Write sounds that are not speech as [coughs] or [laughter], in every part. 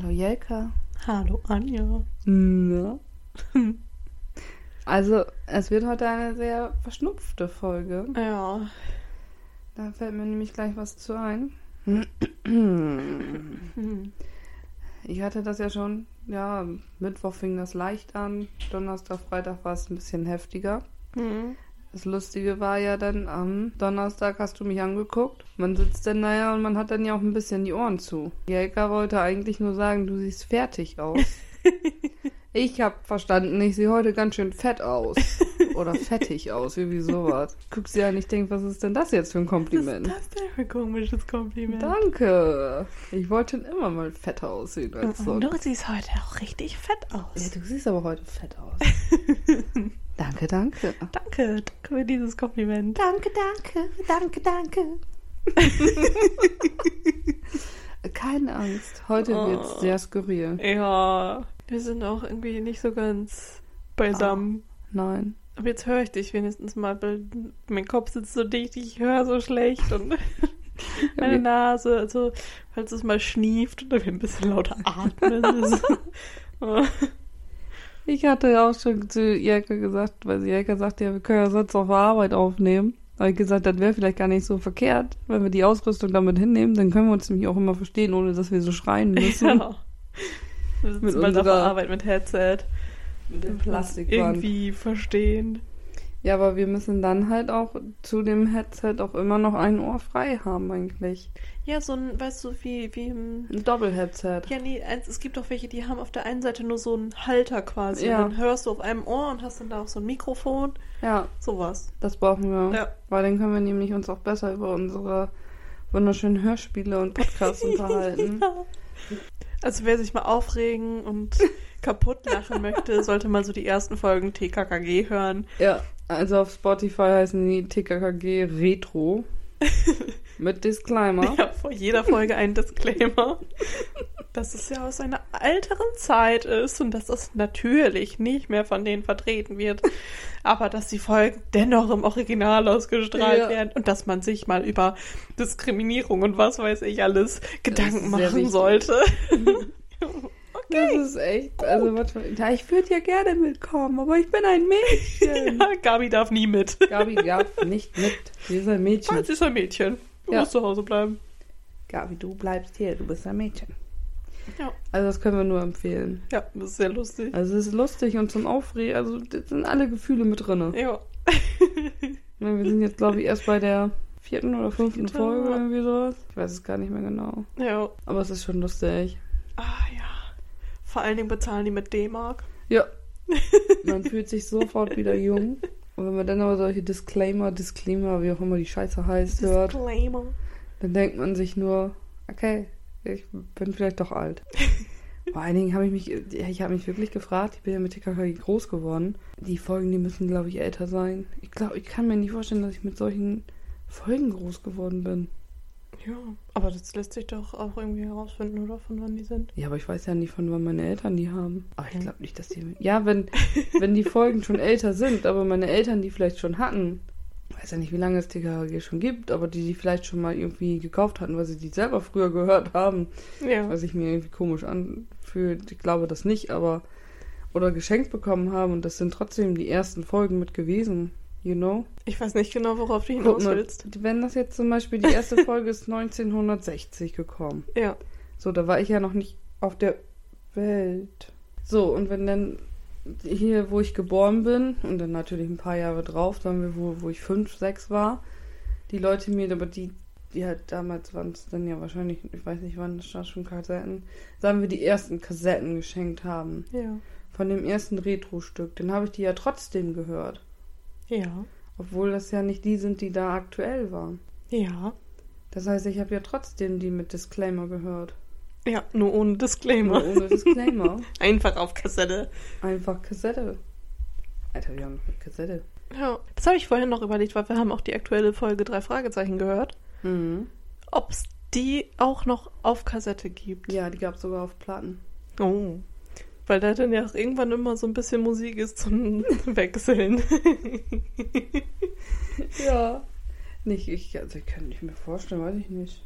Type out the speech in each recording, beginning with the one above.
Hallo Jelka. Hallo Anja. Ja. [laughs] Also, es wird heute eine sehr verschnupfte Folge. Ja. Da fällt mir nämlich gleich was zu ein. Hm. Ich hatte das ja schon, ja, Mittwoch fing das leicht an, Donnerstag, Freitag war es ein bisschen heftiger. Hm. Das Lustige war ja dann, am Donnerstag hast du mich angeguckt. Man sitzt dann da ja und man hat dann ja auch ein bisschen die Ohren zu. Jelka wollte eigentlich nur sagen, du siehst fertig aus. [laughs] ich hab verstanden, ich sehe heute ganz schön fett aus. Oder fettig aus, irgendwie sowas. Guckst dir an, ich denk, was ist denn das jetzt für ein Kompliment? Was ist das denn für ein komisches Kompliment? Danke. Ich wollte schon immer mal fetter aussehen als sonst. du siehst heute auch richtig fett Ja, aus. du siehst aber heute fett aus. [laughs] danke, danke. Danke, danke für dieses Kompliment. Danke, danke, danke, danke. [laughs] Keine Angst, heute Oh. wird's sehr skurril. Ja, wir sind auch irgendwie nicht so ganz beisammen. Nein. Aber jetzt höre ich dich wenigstens mal, weil mein Kopf sitzt so dicht, ich höre so schlecht und [laughs] meine Nase, also falls es mal schnieft oder wir ein bisschen lauter atmen. [laughs] Ich hatte auch schon zu Jelka gesagt, weil sie Jelka sagte, ja, wir können ja sonst auf der Arbeit aufnehmen. Habe ich gesagt, das wäre vielleicht gar nicht so verkehrt, wenn wir die Ausrüstung damit hinnehmen, dann können wir uns nämlich auch immer verstehen, ohne dass wir so schreien müssen. [laughs] Ja. Wir sitzen Mit mal auf der Arbeit mit Headset. Mit dem Plastikband. Irgendwie verstehen. Ja, aber wir müssen dann halt auch zu dem Headset auch immer noch ein Ohr frei haben eigentlich. Ja, so ein, weißt du, wie, wie im. Ein Doppelheadset. Ja, nee, eins, es gibt auch welche, die haben auf der einen Seite nur so einen Halter quasi. Ja. Und dann hörst du auf einem Ohr und hast dann da auch so ein Mikrofon. Ja, Sowas. das brauchen wir. Ja. Weil dann können wir nämlich uns auch besser über unsere wunderschönen Hörspiele und Podcasts [laughs] unterhalten. Ja. Also wer sich mal aufregen und [laughs] kaputt lachen möchte, sollte mal so die ersten Folgen TKKG hören. Ja, also auf Spotify heißen die TKKG Retro. [laughs] Mit Disclaimer. Ja, vor jeder Folge ein Disclaimer, [laughs] dass es ja aus einer älteren Zeit ist und dass das natürlich nicht mehr von denen vertreten wird, [laughs] aber dass die Folgen dennoch im Original ausgestrahlt Ja. werden und dass man sich mal über Diskriminierung und was weiß ich alles Gedanken machen sollte. [laughs] [laughs] Das ist echt. Also manchmal. Ja, ich würde ja gerne mitkommen, aber ich bin ein Mädchen. Ja, Gabi darf nie mit. Gabi darf nicht mit. Sie ist ein Mädchen. Weil sie ist ein Mädchen. Du Ja. musst zu Hause bleiben. Gabi, du bleibst hier, du bist ein Mädchen. Ja. Also das können wir nur empfehlen. Ja, das ist sehr lustig. Also es ist lustig und zum Aufregen, also das sind alle Gefühle mit drin. Ja. Wir sind jetzt, glaube ich, erst bei der vierten oder fünften Vierte. Folge irgendwie sowas. Ich weiß es gar nicht mehr genau. Ja. Aber es ist schon lustig. Ah ja. Vor allen Dingen bezahlen die mit D-Mark. Ja. [laughs] Man fühlt sich sofort wieder jung. Und wenn man dann aber solche Disclaimer, Disclaimer, wie auch immer die Scheiße heißt, hört, Disclaimer. dann denkt man sich nur, okay, ich bin vielleicht doch alt. [laughs] Vor allen Dingen habe ich mich, ja, ich habe mich wirklich gefragt, ich bin ja mit TKKG groß geworden. Die Folgen, die müssen, glaube ich, älter sein. Ich glaube, ich kann mir nicht vorstellen, dass ich mit solchen Folgen groß geworden bin. Ja, aber das lässt sich doch auch irgendwie herausfinden, oder? Von wann die sind. Ja, aber ich weiß ja nicht, von wann meine Eltern die haben. Aber ich glaube nicht, dass die. Ja, wenn, wenn die Folgen schon [laughs] älter sind, aber meine Eltern die vielleicht schon hatten. Ich weiß ja nicht, wie lange es TKG schon gibt, aber die die vielleicht schon mal irgendwie gekauft hatten, weil sie die selber früher gehört haben. Ja. Was ich mir irgendwie komisch anfühlt. Ich glaube das nicht, aber. Oder geschenkt bekommen haben und das sind trotzdem die ersten Folgen mit gewesen. You know? Ich weiß nicht genau, worauf du hinaus willst. wenn das jetzt zum Beispiel die erste [laughs] Folge ist 1960 gekommen. Ja. So, da war ich ja noch nicht auf der Welt. So, und wenn dann hier, wo ich geboren bin, und dann natürlich ein paar Jahre drauf, dann wir, wo, wo ich fünf, sechs war, die Leute mir, aber die, die halt damals waren es dann ja wahrscheinlich, ich weiß nicht wann, das schon Kassetten, sagen wir die ersten Kassetten geschenkt haben. Ja. Von dem ersten Retro-Stück. Dann habe ich die ja trotzdem gehört. Ja. Obwohl das ja nicht die sind, die da aktuell waren. Ja. Das heißt, ich habe ja trotzdem die mit Disclaimer gehört. Ja, nur ohne Disclaimer. Nur ohne Disclaimer. [laughs] Einfach auf Kassette. Einfach Kassette. Alter, wir haben noch eine Kassette. Ja. Das habe ich vorhin noch überlegt, weil wir haben auch die aktuelle Folge drei Fragezeichen gehört. Mhm. Ob es die auch noch auf Kassette gibt. Ja, die gab es sogar auf Platten. Oh. Weil da dann ja auch irgendwann immer so ein bisschen Musik ist zum [laughs] Wechseln. [laughs] Ja. Nicht, ich, also ich kann nicht mir vorstellen, weiß ich nicht.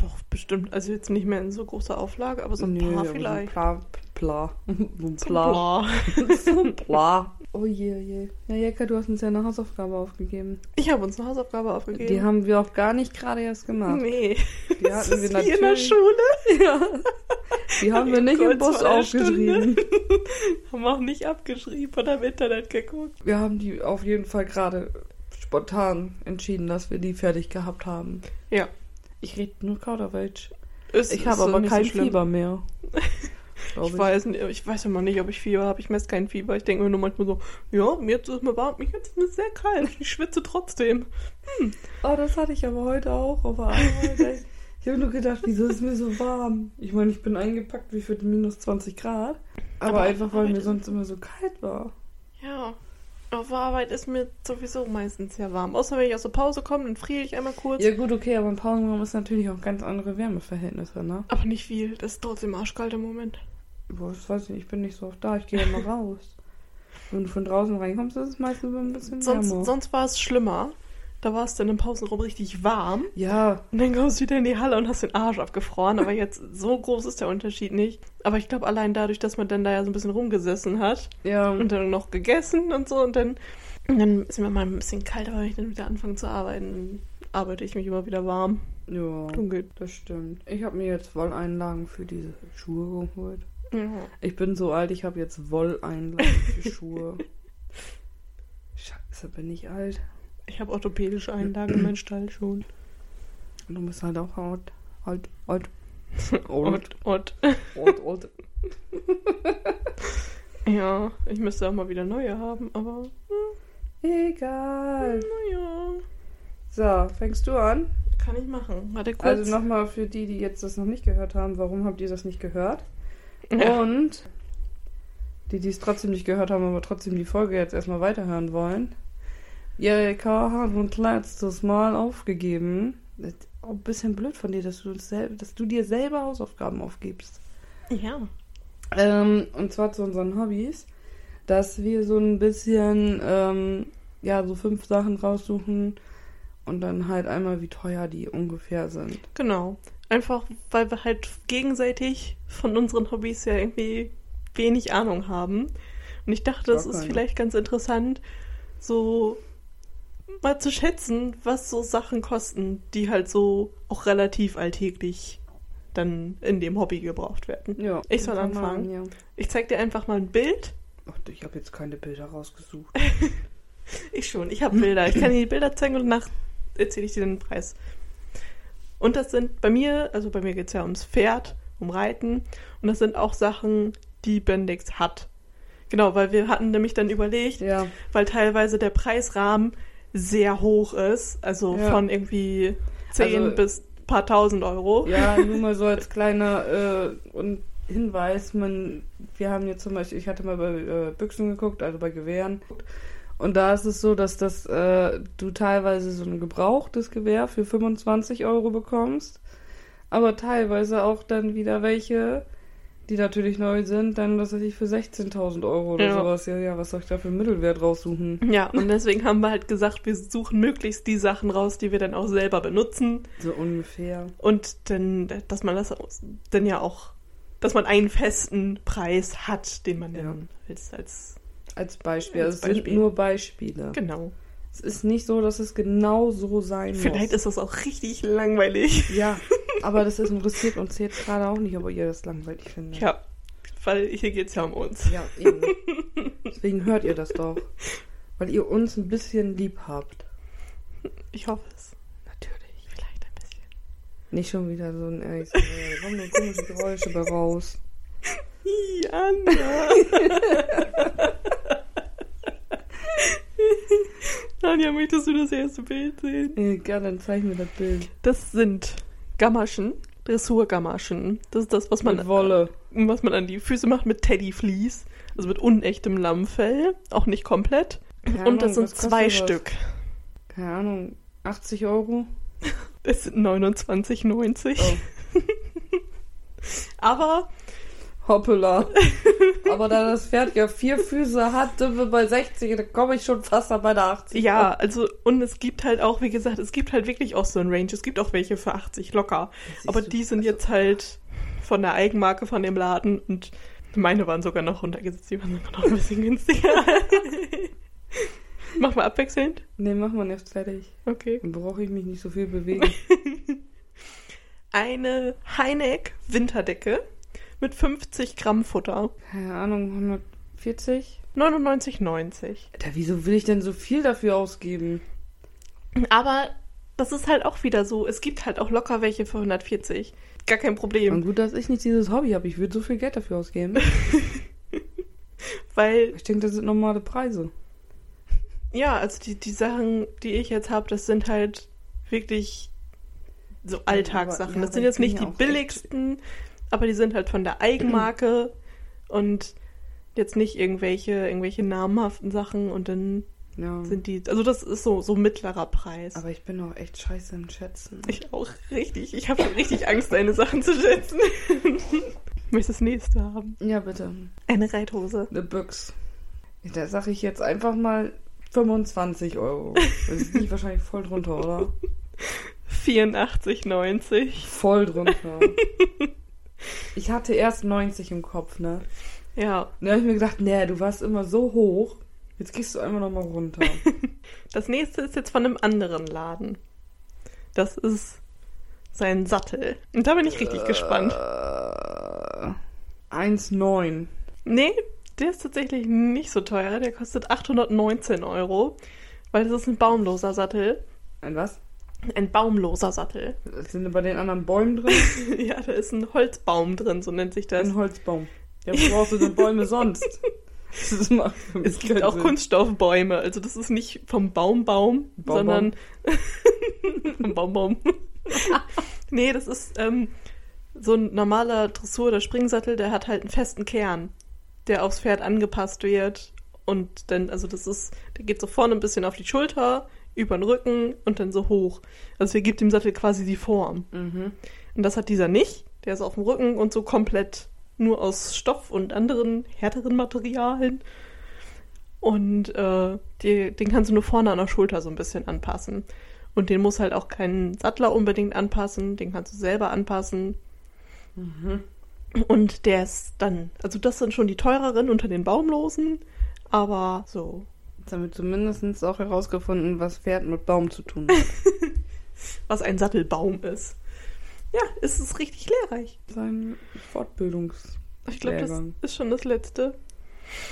Doch, bestimmt. Also jetzt nicht mehr in so großer Auflage, aber so ein Nö, paar vielleicht. So ein Pla. [laughs] So ein bla. [laughs] so ein Pla. Oh je, oh je. Ja, Jekka, du hast uns ja eine Hausaufgabe aufgegeben. Ich habe uns eine Hausaufgabe aufgegeben. Die haben wir auch gar nicht gerade erst gemacht. Nee. Die [laughs] hatten ist wir wie in der natürlich. Schule. Ja. Die haben wir nicht im Bus aufgeschrieben. Haben auch nicht abgeschrieben oder im Internet geguckt. Wir haben die auf jeden Fall gerade spontan entschieden, dass wir die fertig gehabt haben. Ja. Ich rede nur Kauderwelsch. Ist, Ich habe aber kein so. Fieber mehr. Glaub Ich weiß, nicht, ich weiß immer nicht, ob ich Fieber habe. Ich messe kein Fieber. Ich denke mir nur manchmal so, ja, mir jetzt ist mir warm, mir jetzt ist mir sehr kalt. Ich schwitze trotzdem. Oh, das hatte ich aber heute auch [laughs] ey. Ich habe nur gedacht, wieso ist mir so warm? Ich meine, ich bin eingepackt wie für minus 20 Grad. Aber, Aber einfach, weil mir sonst immer so kalt war. Ja. Auf Arbeit ist mir sowieso meistens sehr warm. Außer wenn ich aus der Pause komme, dann friere ich einmal kurz. Ja gut, okay, aber im Pausenraum ist natürlich auch ganz andere Wärmeverhältnisse, ne? Aber nicht viel. Das ist trotzdem arschkalt im Moment. Boah, das weiß ich nicht, ich bin nicht so oft da, ich gehe immer [laughs] raus. Wenn du von draußen reinkommst, ist es meistens ein bisschen Sonst, wärmer. sonst war es schlimmer. Da war es dann im Pausenraum richtig warm. ja, Und dann kommst du wieder in die Halle und hast den Arsch abgefroren. Aber jetzt, so groß ist der Unterschied nicht. Aber ich glaube, allein dadurch, dass man dann da ja so ein bisschen rumgesessen hat ja. und dann noch gegessen und so und dann, und dann ist mir mal ein bisschen kalt, aber wenn ich dann wieder anfange zu arbeiten, dann arbeite ich mich immer wieder warm. Ja, Dunkel. das stimmt. Ich habe mir jetzt Wolleinlagen für diese Schuhe geholt. Ja. Ich bin so alt, ich habe jetzt Wolleinlagen für Schuhe. [laughs] Scheiße, bin ich alt. Ich habe orthopädische Einlagen in meinen Stall schon. Und du bist halt auch alt. Alt, alt. Und. alt, alt. Ja, ich müsste auch mal wieder neue haben, aber Egal. naja. So, fängst du an? Kann ich machen. Warte kurz. Also nochmal für die, die jetzt das noch nicht gehört haben, warum habt ihr das nicht gehört? ja. Und die, die es trotzdem nicht gehört haben, aber trotzdem die Folge jetzt erstmal weiterhören wollen. Jerika hat uns letztes Mal aufgegeben. Das auch ein bisschen blöd von dir, dass du, dass du dir selber Hausaufgaben aufgibst. ja. Ähm, und zwar zu unseren Hobbys, dass wir so ein bisschen, ähm, ja, so fünf Sachen raussuchen und dann halt einmal, wie teuer die ungefähr sind. Genau. Einfach, weil wir halt gegenseitig von unseren Hobbys ja irgendwie wenig Ahnung haben. Und ich dachte, es Gar ist vielleicht ganz interessant, so mal zu schätzen, was so Sachen kosten, die halt so auch relativ alltäglich dann in dem Hobby gebraucht werden. Ja. Ich soll anfangen? an, Ja. Ich zeig dir einfach mal ein Bild. Ach, ich habe jetzt keine Bilder rausgesucht. [laughs] Ich schon, ich habe Bilder. Ich kann dir die Bilder zeigen und danach erzähle ich dir den Preis. Und das sind bei mir, also bei mir geht es ja ums Pferd, um Reiten. Und das sind auch Sachen, die Bendix hat. Genau, weil wir hatten nämlich dann überlegt, Ja. weil teilweise der Preisrahmen sehr hoch ist. Also Ja. von irgendwie 10 Also- bis paar tausend Euro. Ja, [laughs] nur mal so als kleiner äh, und Hinweis, man, wir haben jetzt zum Beispiel, ich hatte mal bei äh, Büchsen geguckt, also bei Gewehren. Und da ist es so, dass das, äh, du teilweise so ein gebrauchtes Gewehr für 25 Euro bekommst, aber teilweise auch dann wieder welche, die natürlich neu sind, dann, was weiß ich, für 16.000 Euro oder Ja. sowas. Ja, ja, was soll ich da für einen Mittelwert raussuchen? Ja, und deswegen haben wir halt gesagt, wir suchen möglichst die Sachen raus, die wir dann auch selber benutzen. So ungefähr. Und dann, dass man das dann ja auch, dass man einen festen Preis hat, den man dann als, als Als Beispiel. Als Also es sind Beispiel. nur Beispiele. genau. Es ist nicht so, dass es genau so sein Vielleicht muss. ist das auch richtig langweilig. Ja, [laughs] aber das ist interessiert uns jetzt gerade auch nicht, ob ihr das langweilig findet. Ja, weil hier geht's ja um uns. Ja, eben. Deswegen hört ihr das doch. Weil ihr uns ein bisschen lieb habt. Ich hoffe es. Natürlich. Vielleicht ein bisschen. Nicht schon wieder so ein äh, da kommen nur komische Geräusche bei raus. [laughs] Jana. [laughs] [laughs] Anja, möchtest du das erste Bild sehen? Äh, gerne, dann zeig mir das Bild. Das sind Gamaschen, Dressurgamaschen. Das ist das, was man, Mit Wolle. was man an die Füße macht mit Teddyfleece. Also mit unechtem Lammfell. Auch nicht komplett. Keine Und das Ahnung, sind zwei das? Stück. Keine Ahnung, 80 Euro? Das sind 29,90. Oh. [laughs] Aber Hoppala. [laughs] Aber da das Pferd ja vier Füße hat, sind wir bei 60, da komme ich schon fast bei der 80. Ja, also, und es gibt halt auch, wie gesagt, es gibt halt wirklich auch so ein Range. Es gibt auch welche für 80 locker. Aber die sind also- jetzt halt von der Eigenmarke von dem Laden und meine waren sogar noch runtergesetzt, die waren sogar noch ein bisschen günstiger. [laughs] Mach mal abwechselnd. Nee, mach mal jetzt fertig. Okay. Dann brauche ich mich nicht so viel bewegen. [laughs] Eine Heineck Winterdecke mit 50 Gramm Futter. Keine Ahnung, 140? 99,90. Alter, wieso will ich denn so viel dafür ausgeben? Aber das ist halt auch wieder so. Es gibt halt auch locker welche für 140. Gar kein Problem. Und gut, dass ich nicht dieses Hobby habe. Ich würde so viel Geld dafür ausgeben. [laughs] Weil, Ich denke, das sind normale Preise. ja, also die, die Sachen, die ich jetzt habe, das sind halt wirklich so Alltagssachen. ja, das sind jetzt nicht die auch echt- billigsten, aber die sind halt von der Eigenmarke und jetzt nicht irgendwelche, irgendwelche namhaften Sachen und dann Ja. sind die, also das ist so, so mittlerer Preis. Aber ich bin auch echt scheiße im Schätzen. Ich auch richtig. Ich habe schon richtig Angst, deine Sachen zu schätzen. Ich möchte das nächste haben. Ja, bitte. Eine Reithose. Eine Büchs. Da sage ich jetzt einfach mal 25 Euro. Das ist nicht wahrscheinlich voll drunter, oder? [laughs] 84,90. Voll drunter. [laughs] Ich hatte erst 90 im Kopf, ne? Ja, Und da habe ich mir gedacht, nee, du warst immer so hoch. Jetzt gehst du einfach nochmal runter. [laughs] das nächste ist jetzt von einem anderen Laden. Das ist sein Sattel. Und da bin ich richtig gespannt. Äh, 1,9. Nee, der ist tatsächlich nicht so teuer. Der kostet 819 Euro. Weil das ist ein baumloser Sattel. Ein was? Ein baumloser Sattel. Sind bei den anderen Bäumen drin? [laughs] ja, da ist ein Holzbaum drin, so nennt sich das. Ein Holzbaum. Ja, wo brauchst du denn Bäume sonst? Das macht für mich Es [laughs] gibt auch Sinn. Kunststoffbäume, also das ist nicht vom Baumbaum, Baumbaum. sondern [laughs] vom Baumbaum. nee, das ist ähm, so ein normaler Dressur- oder Springsattel, der hat halt einen festen Kern, der aufs Pferd angepasst wird. Und dann, also das ist, der geht so vorne ein bisschen auf die Schulter, über den Rücken und dann so hoch. Also der gibt dem Sattel quasi die Form. Mhm. Und das hat dieser nicht. Der ist auf dem Rücken und so komplett nur aus Stoff und anderen härteren Materialien. Und äh, die, den kannst du nur vorne an der Schulter so ein bisschen anpassen. Und den muss halt auch kein Sattler unbedingt anpassen, den kannst du selber anpassen. Mhm. Und der ist dann, also das sind schon die teureren unter den Baumlosen, aber so. Jetzt haben wir zumindest auch herausgefunden, was Pferd mit Baum zu tun hat. [laughs] was ein Sattelbaum ist. Ja, es ist richtig lehrreich. Sein Fortbildungs... Ich glaube, das ist schon das Letzte.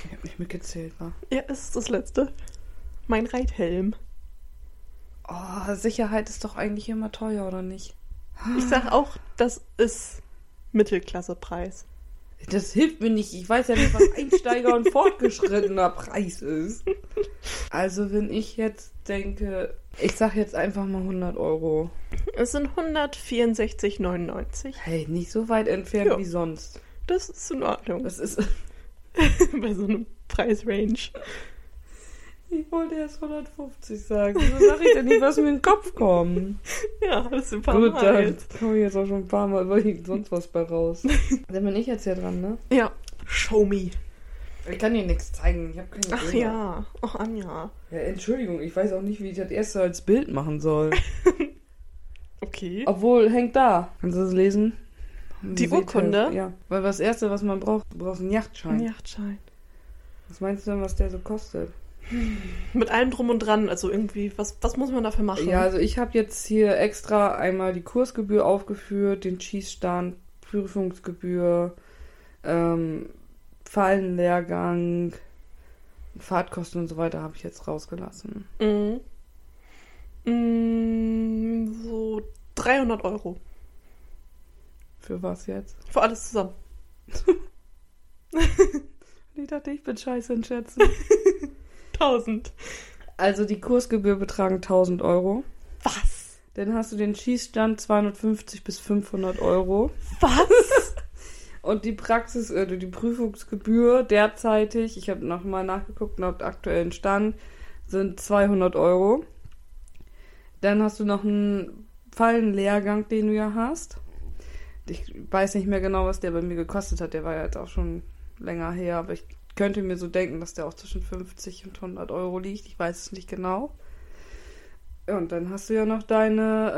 Ich habe nicht mitgezählt, war. Ja, es ist das Letzte. Mein Reithelm. Oh, Sicherheit ist doch eigentlich immer teuer, oder nicht? Ich sag auch, das ist Mittelklassepreis. Das hilft mir nicht. Ich weiß ja nicht, was Einsteiger und fortgeschrittener Preis ist. Also, wenn ich jetzt denke, ich sag jetzt einfach mal 100 Euro. Es sind 164,99. Hey, nicht so weit entfernt Ja. wie sonst. Das ist in Ordnung. Das ist. [laughs] Bei so einem Preisrange. Ich wollte erst 150 sagen. Wieso sag ich denn nicht, was mir in den Kopf kommt? [laughs] Ja, das ist ein paar Gut, Mal da jetzt. komme ich jetzt auch schon ein paar Mal überlegt, sonst was bei raus. [laughs] Dann bin ich jetzt hier dran, ne? Ja. Show me. Ich kann dir nichts zeigen. Ich habe keine Ach Bilder. ja. Ach, Anja. ja. Entschuldigung, ich weiß auch nicht, wie ich das erste als Bild machen soll. [laughs] Okay. Obwohl, hängt da. Kannst du das lesen? Die Urkunde? Ja. Weil das erste, was man braucht, du brauchst einen Yachtschein. Ein Yachtschein. Was meinst du denn, was der so kostet? Mit allem drum und dran. Also irgendwie, was, was muss man dafür machen? Ja, also ich habe jetzt hier extra einmal die Kursgebühr aufgeführt, den Schießstand, Prüfungsgebühr, ähm, Fallenlehrgang, Fahrtkosten und so weiter habe ich jetzt rausgelassen. Mhm. Mm, so 300 Euro. Für was jetzt? Für alles zusammen. [laughs] Ich dachte, ich bin scheiße in Schätzen. [laughs] 1000. Also die Kursgebühr betragen 1000 Euro. Was? Dann hast du den Schießstand 250 bis 500 Euro. Was? [laughs] Und die Praxis, äh, die Prüfungsgebühr derzeitig, ich habe nochmal nachgeguckt nach dem aktuellen Stand, sind 200 Euro. Dann hast du noch einen Fallenlehrgang, den du ja hast. ich weiß nicht mehr genau, was der bei mir gekostet hat. Der war ja jetzt auch schon länger her, aber ich könnte mir so denken, dass der auch zwischen 50 und 100 Euro liegt. Ich weiß es nicht genau. Und dann hast du ja noch deine,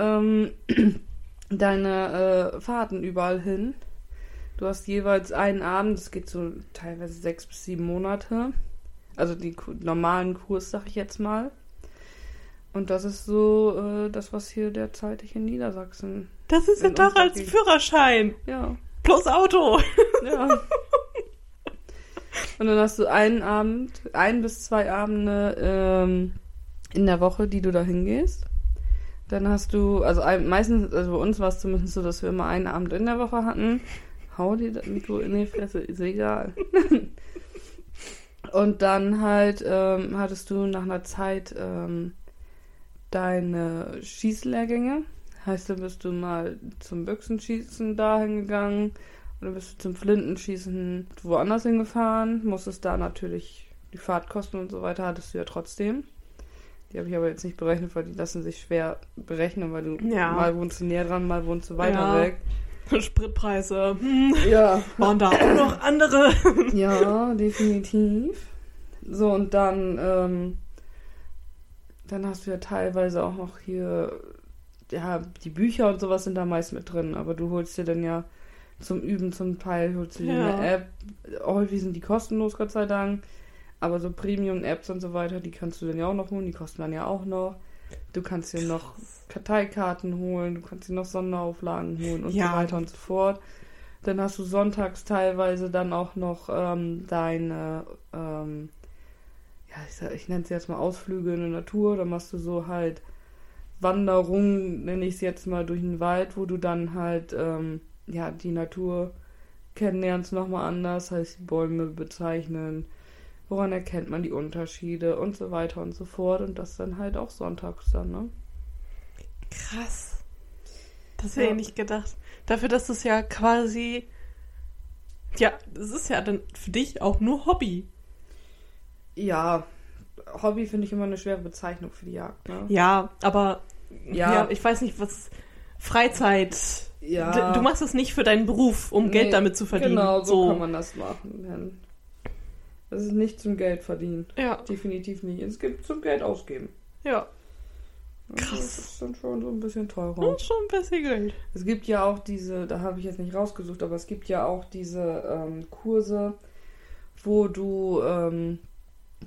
ähm, [clears throat] deine äh, Fahrten überall hin. Du hast jeweils einen Abend, das geht so teilweise sechs bis sieben Monate. Also die normalen Kurs, sag ich jetzt mal. Und das ist so äh, das, was hier derzeitig in Niedersachsen. Das ist ja doch als Führerschein. Ja. Plus Auto. Ja. [laughs] Und dann hast du einen Abend, ein bis zwei Abende ähm, in der Woche, die du da hingehst. Dann hast du, also meistens, also bei uns war es zumindest so, dass wir immer einen Abend in der Woche hatten. Hau dir das Mikro in die Fresse, ist egal. [laughs] Und dann halt ähm, hattest du nach einer Zeit ähm, deine Schießlehrgänge. Heißt, dann bist du mal zum Büchsenschießen dahin gegangen dann bist du zum Flintenschießen woanders hingefahren. Musstest da natürlich die Fahrtkosten und so weiter hattest du ja trotzdem. Die habe ich aber jetzt nicht berechnet, weil die lassen sich schwer berechnen, weil du Ja. mal wohnst du näher dran, mal wohnst du weiter Ja. weg. [laughs] Spritpreise. Hm. Ja. [laughs] Waren da auch noch andere? [laughs] Ja, definitiv. So, und dann, ähm, dann hast du ja teilweise auch noch hier, ja, die Bücher und sowas sind da meist mit drin, aber du holst dir dann ja zum Üben zum Teil, holst du dir Ja. eine App. Häufig sind die kostenlos, Gott sei Dank. Aber so Premium-Apps und so weiter, die kannst du dann ja auch noch holen, die kosten dann ja auch noch. Du kannst dir noch Karteikarten holen, du kannst dir noch Sonderauflagen holen und Ja. so weiter und so fort. Dann hast du sonntags teilweise dann auch noch ähm, deine, ähm, ja, ich, ich nenne es jetzt mal Ausflüge in der Natur. Da machst du so halt Wanderungen, nenne ich es jetzt mal, durch den Wald, wo du dann halt, ähm, ja, die Natur kennenlernst nochmal anders, heißt die Bäume bezeichnen, woran erkennt man die Unterschiede und so weiter und so fort. Und das dann halt auch sonntags dann, ne? Krass. Das hätte Ja. ich nicht gedacht. Dafür, dass es ja quasi. Ja, es ist ja dann für dich auch nur Hobby. Ja, Hobby finde ich immer eine schwere Bezeichnung für die Jagd, ne? Ja, aber. Ja. Ja, ich weiß nicht, was. Freizeit. Ja. Du machst es nicht für deinen Beruf, um Nee, Geld damit zu verdienen. Genau, so, kann man das machen. Das ist nicht zum Geld verdienen. Ja, Definitiv nicht. Es gibt zum Geld ausgeben. ja. Ja, Krass. Das ist dann schon so ein bisschen teurer. Und schon ein bisschen Geld. Es gibt ja auch diese, da habe ich jetzt nicht rausgesucht, aber es gibt ja auch diese ähm, Kurse, wo du ähm,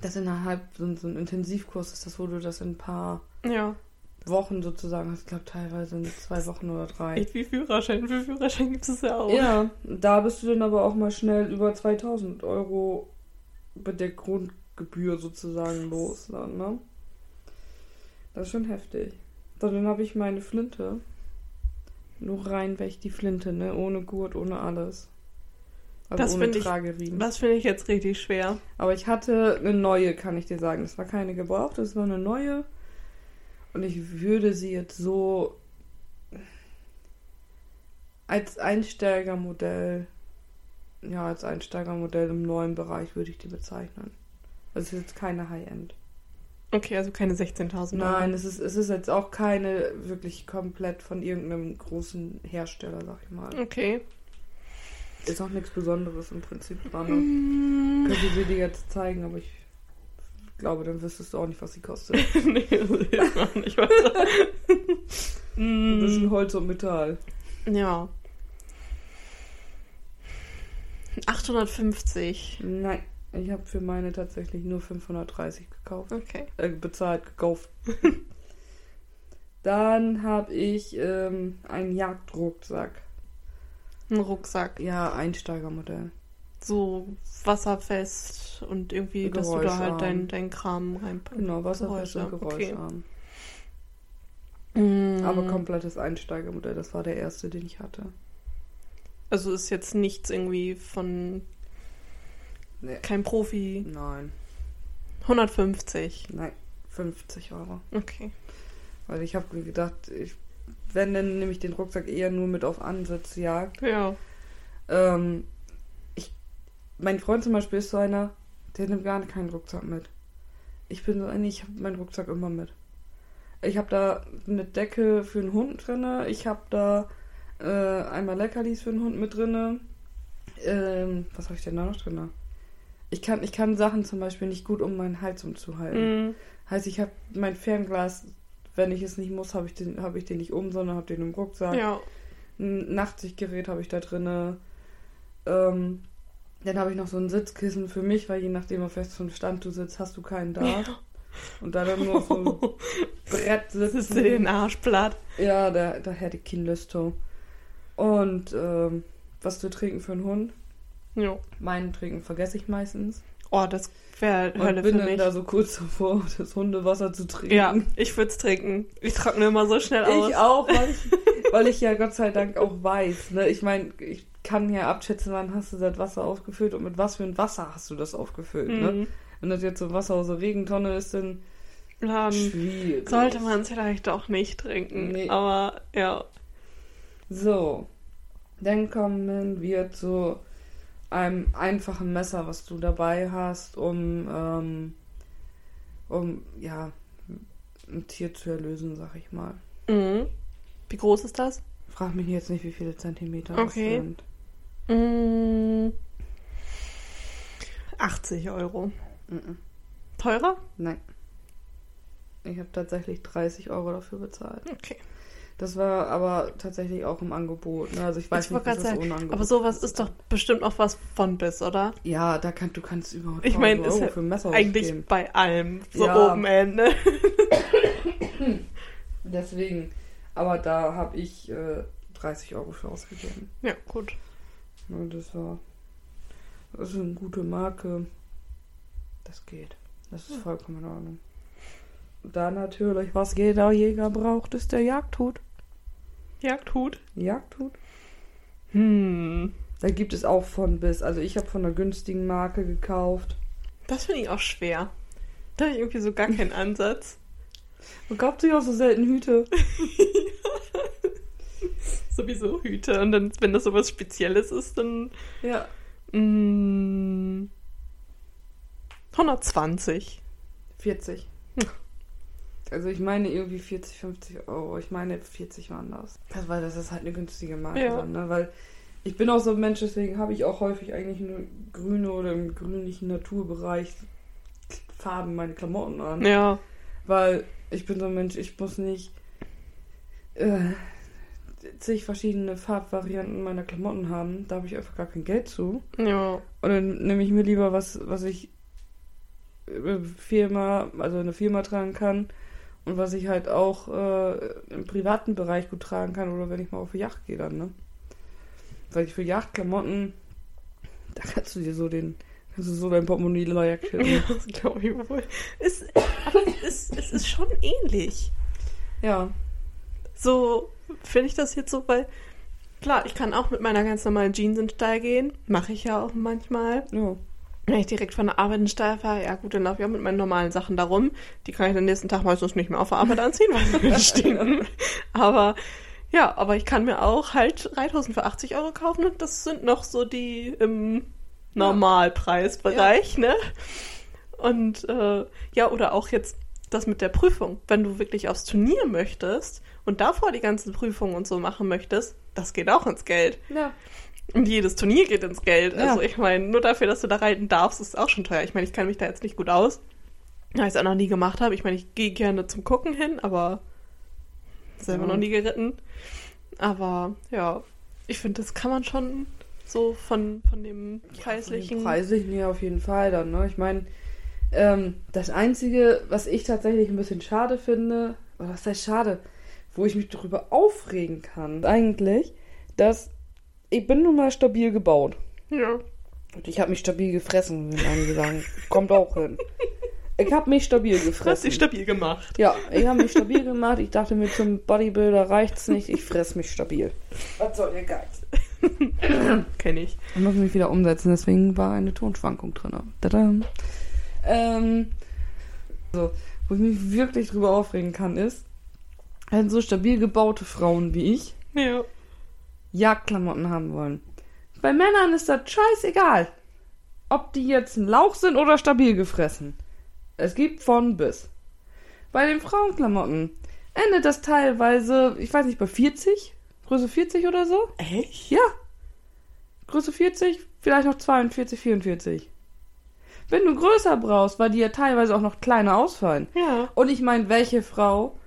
das innerhalb, so, ein- so ein Intensivkurs ist das, wo du das in ein paar Ja. Wochen sozusagen. Ich glaube teilweise in zwei Wochen oder drei. Echt wie Führerschein. Für Führerschein gibt es ja auch. Ja, da bist du dann aber auch mal schnell über 2000 Euro mit der Grundgebühr sozusagen los. Dann, ne? Das ist schon heftig. So, dann habe ich meine Flinte. Nur rein weg die Flinte, ne? Ohne Gurt, ohne alles. Also Das ohne Trageriemen. Das finde ich jetzt richtig schwer. Aber ich hatte eine neue, kann ich dir sagen. Das war keine gebrauchte, das war eine neue. Und ich würde sie jetzt so als Einsteigermodell, ja, als Einsteigermodell im neuen Bereich würde ich die bezeichnen. Das ist jetzt keine High-End. Okay, also keine 16.000 Euro. Nein, es ist, es ist jetzt auch keine wirklich komplett von irgendeinem großen Hersteller, sag ich mal. Okay. Ist auch nichts Besonderes im Prinzip dran. Mm, Könnte sie dir jetzt zeigen, aber ich glaube, dann wüsstest du auch nicht, was sie kostet. [laughs] nee, das hilft mir auch nicht weiter. Das ist [laughs] mm, ein Holz und Metall. ja. 850. Nein, ich habe für meine tatsächlich nur 530 gekauft. Okay. Äh, bezahlt, gekauft. [laughs] Dann habe ich ähm, einen Jagdrucksack. Ein Rucksack. Ja, Einsteigermodell. So wasserfest und irgendwie, dass du da halt Geräuscharm. dein, dein Kram reinpackst. Genau, wasserfest und Geräusche, okay. geräuscharm. Mm. Aber komplettes Einsteigermodell, das war der erste, den ich hatte. Also ist jetzt nichts irgendwie von Nee. kein Profi. Nein, 150. nein, 50 Euro. Okay. Weil ich habe gedacht, ich, wenn, dann nehme ich den Rucksack eher nur mit auf Ansitzjagd. Ja. Ähm, ich, mein Freund zum Beispiel ist so einer, der nimmt gar keinen Rucksack mit. Ich bin so einer, ich habe meinen Rucksack immer mit. Ich habe da eine Decke für einen Hund drinne. Ich habe da Äh, einmal Leckerlis für den Hund mit drinne. Ähm, was habe ich denn da noch drinne? Ich kann, ich kann Sachen zum Beispiel nicht gut um meinen Hals umzuhalten. Mhm. Heißt, ich habe mein Fernglas, wenn ich es nicht muss, habe ich, den- hab ich den nicht um, sondern habe den im Rucksack. Ja. Ein Nachtsichtgerät habe ich da drinne. Ähm, dann habe ich noch so ein Sitzkissen für mich, weil je nachdem, auf welchem Stand du sitzt, hast du keinen da. Und da dann nur auf so ein [laughs] Brett Das ist sitzen. den Arsch platt. Ja, da, da hätte ich keine Lust zu. Und ähm, was zu trinken für einen Hund? Ja. Meinen Trinken vergesse ich meistens. Oh, das wäre Hölle bin für dann mich. da so kurz davor, [laughs] das Hundewasser zu trinken. Ja, ich würde es trinken. Ich trockne immer so schnell aus. Ich auch, weil ich, [laughs] weil ich ja Gott sei Dank auch weiß. Ne? Ich meine, ich kann ja abschätzen, wann hast du das Wasser aufgefüllt und mit was für ein Wasser hast du das aufgefüllt. Ne? Mhm. Wenn das jetzt so Wasser aus der Regentonne ist, dann Dann schwierig. sollte man es vielleicht auch nicht trinken. Nee. Aber ja. So, dann kommen wir zu einem einfachen Messer, was du dabei hast, um, ähm, um ja, ein Tier zu erlösen, sag ich mal. Mhm. Wie groß ist das? Frag mich jetzt nicht, wie viele Zentimeter Okay. das sind. Mhm. 80 Euro. Mhm. Teurer? Nein. Ich habe tatsächlich 30 Euro dafür bezahlt. Okay. Das war aber tatsächlich auch im Angebot. Ne? Also ich weiß ich nicht, was das sagen, ohne Angebot aber sowas ist doch bestimmt auch was von bis, oder? Ja, da kann, du kannst überhaupt Ich mein, 1000 ist für Messer Eigentlich ausgeben. bei allem. So Ja. oben Ende. [coughs] Deswegen. Aber da habe ich äh, 30 Euro für ausgegeben. Ja, gut. Und das war. Das ist eine gute Marke. Das geht. Das ist vollkommen in Ordnung. Da natürlich, was jeder Jäger braucht, ist der Jagdhut. Jagdhut. Jagdhut? Hm. Da gibt es auch von bis. Also ich habe von einer günstigen Marke gekauft. Das finde ich auch schwer. Da habe ich irgendwie so gar keinen [laughs] Ansatz. Man kauft sich auch so selten Hüte. [laughs] [laughs] Sowieso Hüte. Und dann, wenn das sowas Spezielles ist, dann. Ja. Mm, 120. 40. Hm. Also ich meine irgendwie 40, 50 Euro. Ich meine 40 waren das. Das weil das ist halt eine günstige Marke Ja. dann, ne? Weil ich bin auch so ein Mensch, deswegen habe ich auch häufig eigentlich nur grüne oder im grünlichen Naturbereich Farben meine Klamotten an. Ja. Weil ich bin so ein Mensch, ich muss nicht äh, zig verschiedene Farbvarianten meiner Klamotten haben. Da habe ich einfach gar kein Geld zu. Ja. Und dann nehme ich mir lieber was, was ich äh, Firma, also eine Firma tragen kann und was ich halt auch äh, im privaten Bereich gut tragen kann oder wenn ich mal auf die Yacht gehe dann, ne? Weil ich für Yachtklamotten, da kannst du dir so den, kannst du so dein Portemonnaie leer [laughs] kippen. Ja, das glaube ich wohl. Es, aber es ist, es ist schon ähnlich. ja. So finde ich das jetzt so, weil klar, ich kann auch mit meiner ganz normalen Jeans in den Stall gehen. Mache ich ja auch manchmal. Ja. Wenn ich direkt von der Arbeit in den Stall fahre, ja gut, dann laufe ich auch mit meinen normalen Sachen da rum. Die kann ich den nächsten Tag meistens nicht mehr auf der Arbeit anziehen, weil sie stinken. [laughs] Aber ja, aber ich kann mir auch halt Reithosen für 80 Euro kaufen und das sind noch so die im Normalpreisbereich, ne? Und äh, ja, oder auch jetzt das mit der Prüfung. Wenn du wirklich aufs Turnier möchtest und davor die ganzen Prüfungen und so machen möchtest, das geht auch ins Geld. Ja. Und jedes Turnier geht ins Geld. Ja. Also ich meine, nur dafür, dass du da reiten darfst, ist auch schon teuer. Ich meine, ich kann mich da jetzt nicht gut aus, weil ich es auch noch nie gemacht habe. Ich meine, ich gehe gerne zum Gucken hin, aber selber Ja. noch nie geritten. Aber ja, ich finde, das kann man schon so von, von dem preislichen... Preislich, nee, auf jeden Fall dann, ne? Ich meine, ähm, das Einzige, was ich tatsächlich ein bisschen schade finde, oder was heißt schade, wo ich mich darüber aufregen kann, eigentlich, dass ich bin nun mal stabil gebaut. Ja. Und ich habe mich stabil gefressen, wenn einige sagen, kommt auch hin. Ich habe mich stabil Du hast gefressen. dich stabil gemacht. ja, ich habe mich stabil gemacht. Ich dachte mir, zum Bodybuilder reicht's nicht. Ich fress mich stabil. Was soll der Geiz? [laughs] Kenne ich. Ich muss mich wieder umsetzen, deswegen war eine Tonschwankung drin. Tada. Ähm, so, wo ich mich wirklich drüber aufregen kann, ist, wenn so stabil gebaute Frauen wie ich Ja. Jagdklamotten haben wollen. Bei Männern ist das scheißegal, ob die jetzt ein Lauch sind oder stabil gefressen. Es gibt von bis. Bei den Frauenklamotten endet das teilweise, ich weiß nicht, bei 40 Größe 40 oder so? Echt? Ja. Größe 40, vielleicht noch 42, 44. Wenn du größer brauchst, weil die ja teilweise auch noch kleiner ausfallen. Ja. Und ich meine, welche Frau,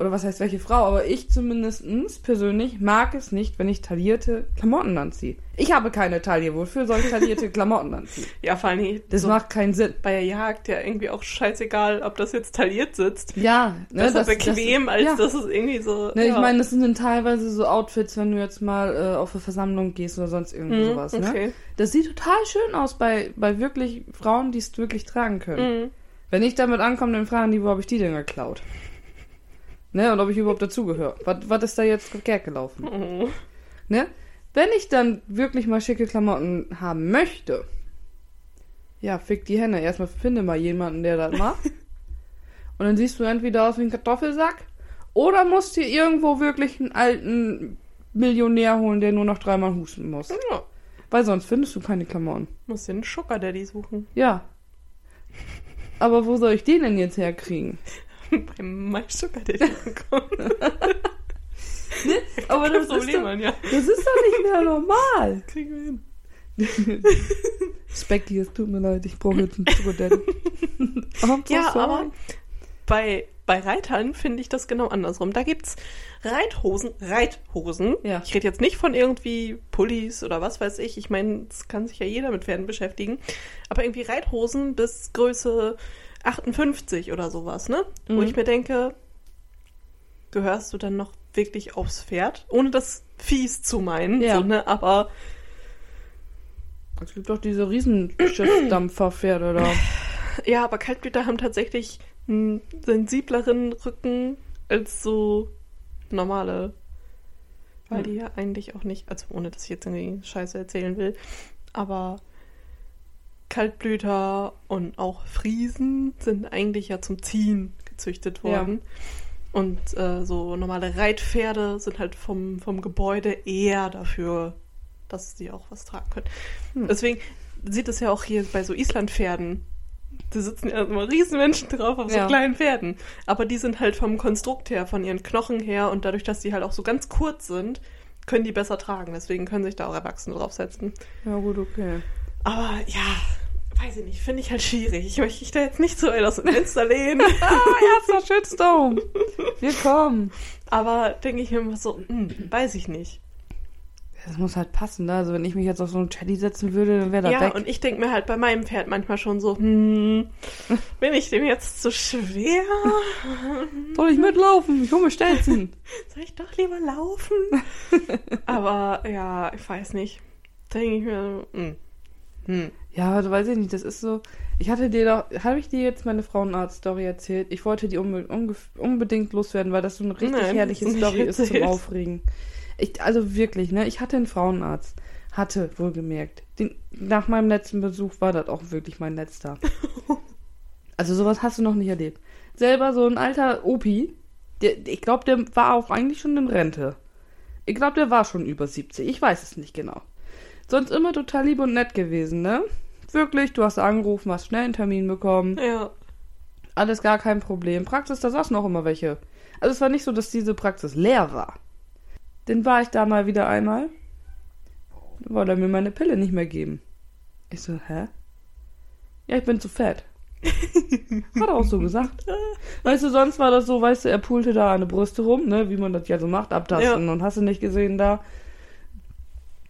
oder was heißt welche Frau, aber ich zumindest persönlich mag es nicht, wenn ich taillierte Klamotten anziehe. Ich habe keine Taille, wofür soll ich taillierte [laughs] Klamotten anziehen? Ja, vor allem Das so macht keinen Sinn. bei der Jagd ja irgendwie auch scheißegal, ob das jetzt tailliert sitzt. Ja, ne, Besser bequem, als ja. das ist irgendwie so. Ne, ja. Ich meine, das sind dann teilweise so Outfits, wenn du jetzt mal äh, auf eine Versammlung gehst oder sonst irgendwie Mhm, sowas. Ne? okay. Das sieht total schön aus bei, bei wirklich Frauen, die es wirklich tragen können. Mhm. Wenn ich damit ankomme, dann fragen die, wo habe ich die denn geklaut? Ne, und ob ich überhaupt dazugehöre. Was, was ist da jetzt verkehrt gelaufen? Oh. Ne? Wenn ich dann wirklich mal schicke Klamotten haben möchte, ja, fick die Hände. Erstmal finde mal jemanden, der das macht. [laughs] und dann siehst du entweder aus wie ein Kartoffelsack oder musst dir irgendwo wirklich einen alten Millionär holen, der nur noch dreimal husten muss. Ja. Weil sonst findest du keine Klamotten. Muss den Sugar Daddy suchen. Ja. Aber wo soll ich den denn jetzt herkriegen? [laughs] Beim My Sugar Daddy bekommen. Aber das ist, Problem doch, an, ja. das ist doch nicht mehr normal. [laughs] Kriegen wir hin. [laughs] Specky, es tut mir leid, ich brauche jetzt einen so Ja, sorry. aber bei, bei Reitern finde ich das genau andersrum. Da gibt's Reithosen, Reithosen. Ja. Ich rede jetzt nicht von irgendwie Pullis oder was weiß ich. Ich meine, das kann sich ja jeder mit Pferden beschäftigen. Aber irgendwie Reithosen bis Größe 58 oder sowas, ne? Wo Mhm. ich mir denke, gehörst du dann noch wirklich aufs Pferd? Ohne das fies zu meinen, Ja. so, ne? Aber Es gibt doch diese Riesenschiffsdampferpferde da. [sighs] Ja, aber Kaltblüter haben tatsächlich einen sensibleren Rücken als so normale. Weil die ja eigentlich auch nicht, also ohne dass ich jetzt irgendwie Scheiße erzählen will, aber Kaltblüter und auch Friesen sind eigentlich ja zum Ziehen gezüchtet Ja. worden. Und äh, so normale Reitpferde sind halt vom, vom Gebäude eher dafür, dass sie auch was tragen können. Hm. Deswegen sieht es ja auch hier bei so Islandpferden. Da sitzen ja immer Riesenmenschen drauf auf so Ja. kleinen Pferden. Aber die sind halt vom Konstrukt her, von ihren Knochen her und dadurch, dass die halt auch so ganz kurz sind, können die besser tragen. Deswegen können sich da auch Erwachsene draufsetzen. Ja, gut, okay. Aber ja, weiß ich nicht, finde ich halt schwierig. Ich möchte mich da jetzt nicht so weit aus dem Fenster lehnen. Ah, erster Shitstorm. Wir kommen. Aber denke ich mir immer so, hm, weiß ich nicht. Das muss halt passen, ne? Also wenn ich mich jetzt auf so einen Chatty setzen würde, dann wäre das Ja, weg. und ich denke mir halt bei meinem Pferd manchmal schon so, hm, [laughs] bin ich dem jetzt zu schwer? [laughs] Soll ich mitlaufen? Ich hole mir Stelzen. [laughs] Soll ich doch lieber laufen? Aber ja, ich weiß nicht. Da denke ich mir, hm, hm. Ja, also weiß ich nicht, das ist so. Ich hatte dir doch, habe ich dir jetzt meine Frauenarzt-Story erzählt? Ich wollte die unbe unge- unbedingt loswerden, weil das so eine richtig Nein, herrliche Story ist zum. Aufregen. Ich, also wirklich, ne? Ich hatte einen Frauenarzt. Hatte, wohlgemerkt. Den, nach meinem letzten Besuch war das auch wirklich mein letzter. [laughs] also sowas hast du noch nicht erlebt. Selber so ein alter Opi, der, ich glaube, der war auch eigentlich schon in Rente. Ich glaube, der war schon über 70. Ich weiß es nicht genau. Sonst immer total lieb und nett gewesen, ne? Wirklich, du hast angerufen, hast schnell einen Termin bekommen. Ja. Alles gar kein Problem. Praxis, da saßen noch immer welche. Also es war nicht so, dass diese Praxis leer war. Dann war ich da mal wieder einmal. Dann wollte er mir meine Pille nicht mehr geben. Ich so, hä? Ja, ich bin zu fett. [laughs] Hat er auch so gesagt. Weißt du, sonst war das so, weißt du, er pulte da der Brüste rum, ne, wie man das ja so macht, abtasten Ja. und hast du nicht gesehen da.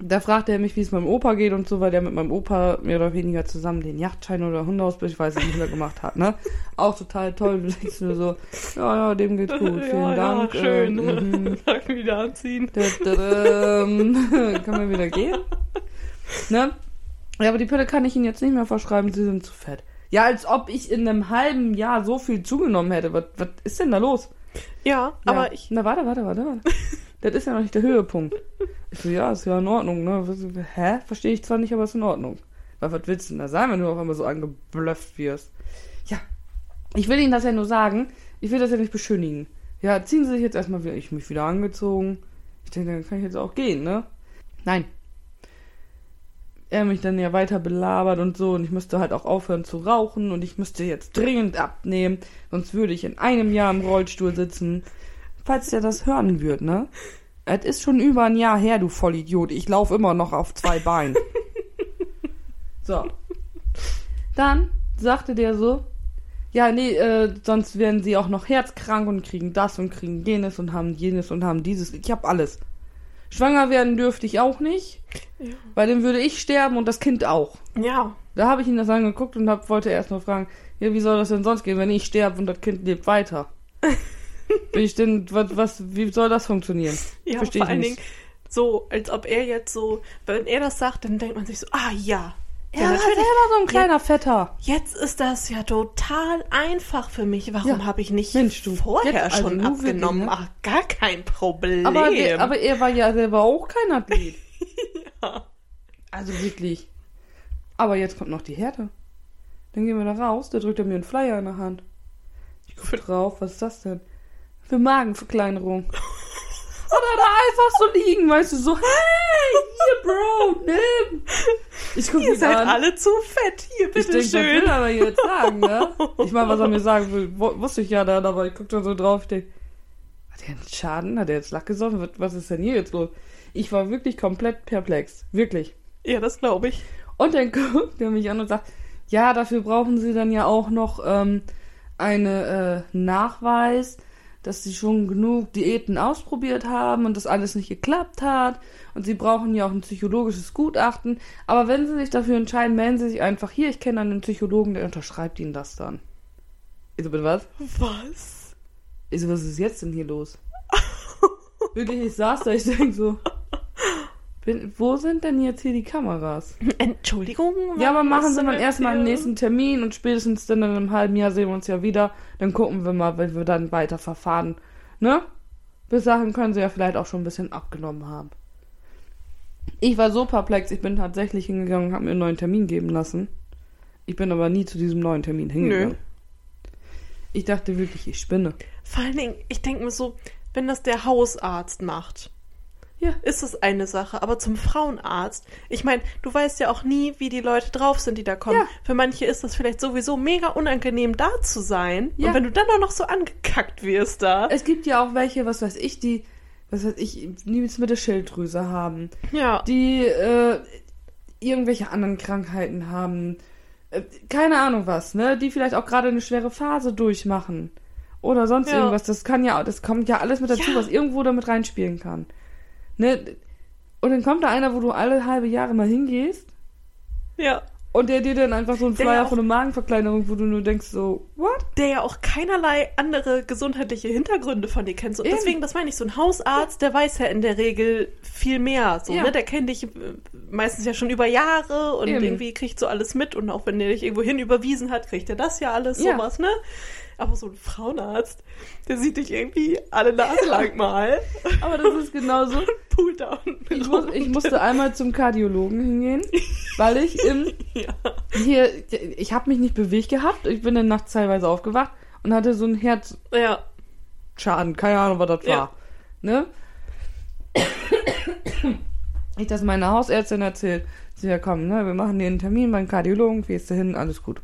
Da fragte er mich, wie es meinem Opa geht und so, weil der mit meinem Opa mehr oder weniger zusammen den Yachtschein oder Hundeausbild, ich weiß es nicht mehr, gemacht hat, ne? Auch total toll. Du denkst nur so, ja, ja, dem geht's gut, [laughs] vielen ja, Dank. Ja, schön. ähm, mhm. [laughs] Tag wieder anziehen. Da, da, da, ähm, [laughs] Kann man wieder gehen? Ne? Ja, aber die Pille kann ich Ihnen jetzt nicht mehr verschreiben, Sie sind zu fett. Ja, als ob ich in einem halben Jahr so viel zugenommen hätte. Was, was ist denn da los? Ja, Ja. aber ich. Na, warte, warte, warte, warte. das ist ja noch nicht der Höhepunkt. Ich so, ja, ist ja in Ordnung, ne? Hä? Verstehe ich zwar nicht, aber ist in Ordnung. Weil was willst du denn da sagen, wenn du auf einmal so angeblufft wirst? Ja. Ich will Ihnen das ja nur sagen. Ich will das ja nicht beschönigen. Ja, ziehen Sie sich jetzt erstmal wieder. Ich mich wieder angezogen. Ich denke, dann kann ich jetzt auch gehen, ne? Nein. Er mich dann ja weiter belabert und so und ich müsste halt auch aufhören zu rauchen und ich müsste jetzt dringend abnehmen, sonst würde ich in einem Jahr im Rollstuhl sitzen. Falls der das hören wird, ne? Es ist schon über ein Jahr her, du Vollidiot. Ich laufe immer noch auf zwei Beinen. [laughs] so. Dann sagte der so, ja, nee, äh, sonst werden sie auch noch herzkrank und kriegen das und kriegen jenes und haben jenes und haben dieses. Ich hab alles. Schwanger werden dürfte ich auch nicht, Ja. weil dann würde ich sterben und das Kind auch. Ja. Da habe ich ihn das angeguckt und hab, wollte erst mal fragen, ja, wie soll das denn sonst gehen, wenn ich sterbe und das Kind lebt weiter? [laughs] Bin ich denn, was, was, wie soll das funktionieren? Ja, Versteh vor ich allen nicht. Dingen so, als ob er jetzt so, wenn er das sagt, dann denkt man sich so, ah ja. Er war selber so ein kleiner Fetter. Jetzt ist das ja total einfach für mich. Warum Ja. habe ich nicht Mensch, du. vorher Jetzt, also schon nur wirklich, abgenommen? ne? Ach, gar kein Problem. Aber, aber er war ja selber auch kein Athlet. [laughs] ja. Also wirklich. Aber jetzt kommt noch die Härte. Dann gehen wir da raus, da drückt er mir einen Flyer in der Hand. Ich guck drauf, was ist das denn? Für Magenverkleinerung. Oder da einfach so liegen, weißt du, so, hey, hier, Bro, nimm. Ich guck Ihr seid an. alle zu fett. Hier, Ich denke, bitteschön. will er aber jetzt sagen, ne? [laughs] Ich meine, was er mir sagen will, wu- wusste ich ja dann, aber ich guck da so drauf, ich denke, hat er einen Schaden? Hat er jetzt Lack gesoffen? Was- Was ist denn hier jetzt los? Ich war wirklich komplett perplex. Wirklich. Ja, das glaube ich. Und dann [laughs] guckt er mich an und sagt, ja, dafür brauchen sie dann ja auch noch ähm, eine äh, Nachweis, dass sie schon genug Diäten ausprobiert haben und das alles nicht geklappt hat. Und sie brauchen ja auch ein psychologisches Gutachten. Aber wenn sie sich dafür entscheiden, melden sie sich einfach hier. Ich kenne einen Psychologen, der unterschreibt ihnen das dann. Ich so, bitte was? Was? Ich so, was ist jetzt denn hier los? [laughs] Wirklich, ich saß da, ich denke so, wo sind denn jetzt hier die Kameras? [laughs] Entschuldigung? Ja, aber machen Sie jetzt erstmal hier? nächsten Termin und spätestens dann in einem halben Jahr sehen wir uns ja wieder. Dann gucken wir mal, wenn wir dann weiter verfahren. Ne? Bis dahin können Sie ja vielleicht auch schon ein bisschen abgenommen haben. Ich war so perplex, ich bin tatsächlich hingegangen und habe mir einen neuen Termin geben lassen. Ich bin aber nie zu diesem neuen Termin hingegangen. Nö. Ich dachte wirklich, ich spinne. Vor allen Dingen, ich denke mir so, wenn das der Hausarzt macht, Ja. ist es eine Sache. Aber zum Frauenarzt, ich meine, du weißt ja auch nie, wie die Leute drauf sind, die da kommen. Ja. Für manche ist das vielleicht sowieso mega unangenehm, da zu sein. Ja. Und wenn du dann auch noch so angekackt wirst da. Es gibt ja auch welche, was weiß ich, die, was weiß ich, nichts mit der Schilddrüse haben. Ja. die äh, irgendwelche anderen Krankheiten haben, äh, keine Ahnung was, ne, die vielleicht auch gerade eine schwere Phase durchmachen oder sonst Ja. irgendwas. Das kann ja, das kommt ja alles mit dazu, was irgendwo damit reinspielen kann, ne. Und dann kommt da einer, wo du alle halbe Jahre mal hingehst ja. und der dir dann einfach so einen Flyer auch- von einer Magenverkleinerung, wo du nur denkst so, what? Der ja auch keinerlei andere gesundheitliche Hintergründe von dir kennt. Und Eben. deswegen, das meine ich, so ein Hausarzt, der weiß ja in der Regel viel mehr. So, Ja. ne? Der kennt dich äh, meistens ja schon über Jahre und Eben. irgendwie kriegt so alles mit. Und auch wenn der dich irgendwo hin überwiesen hat, kriegt er das ja alles, Ja. sowas, ne? Aber so ein Frauenarzt, der sieht dich irgendwie alle Nase lang mal Aber das ist genauso. [laughs] da unten Ich, muss, ich musste einmal zum Kardiologen hingehen, weil ich im [laughs] Ja. hier, ich habe mich nicht bewegt gehabt. Ich bin dann nachts teilweise aufgewacht und hatte so einen Herzschaden. ja. Keine Ahnung, was das Ja. war. Ne? Ich das meiner Hausärztin erzählt. Sie ja komm, ne, wir machen dir einen Termin beim Kardiologen, gehst du hin, alles gut.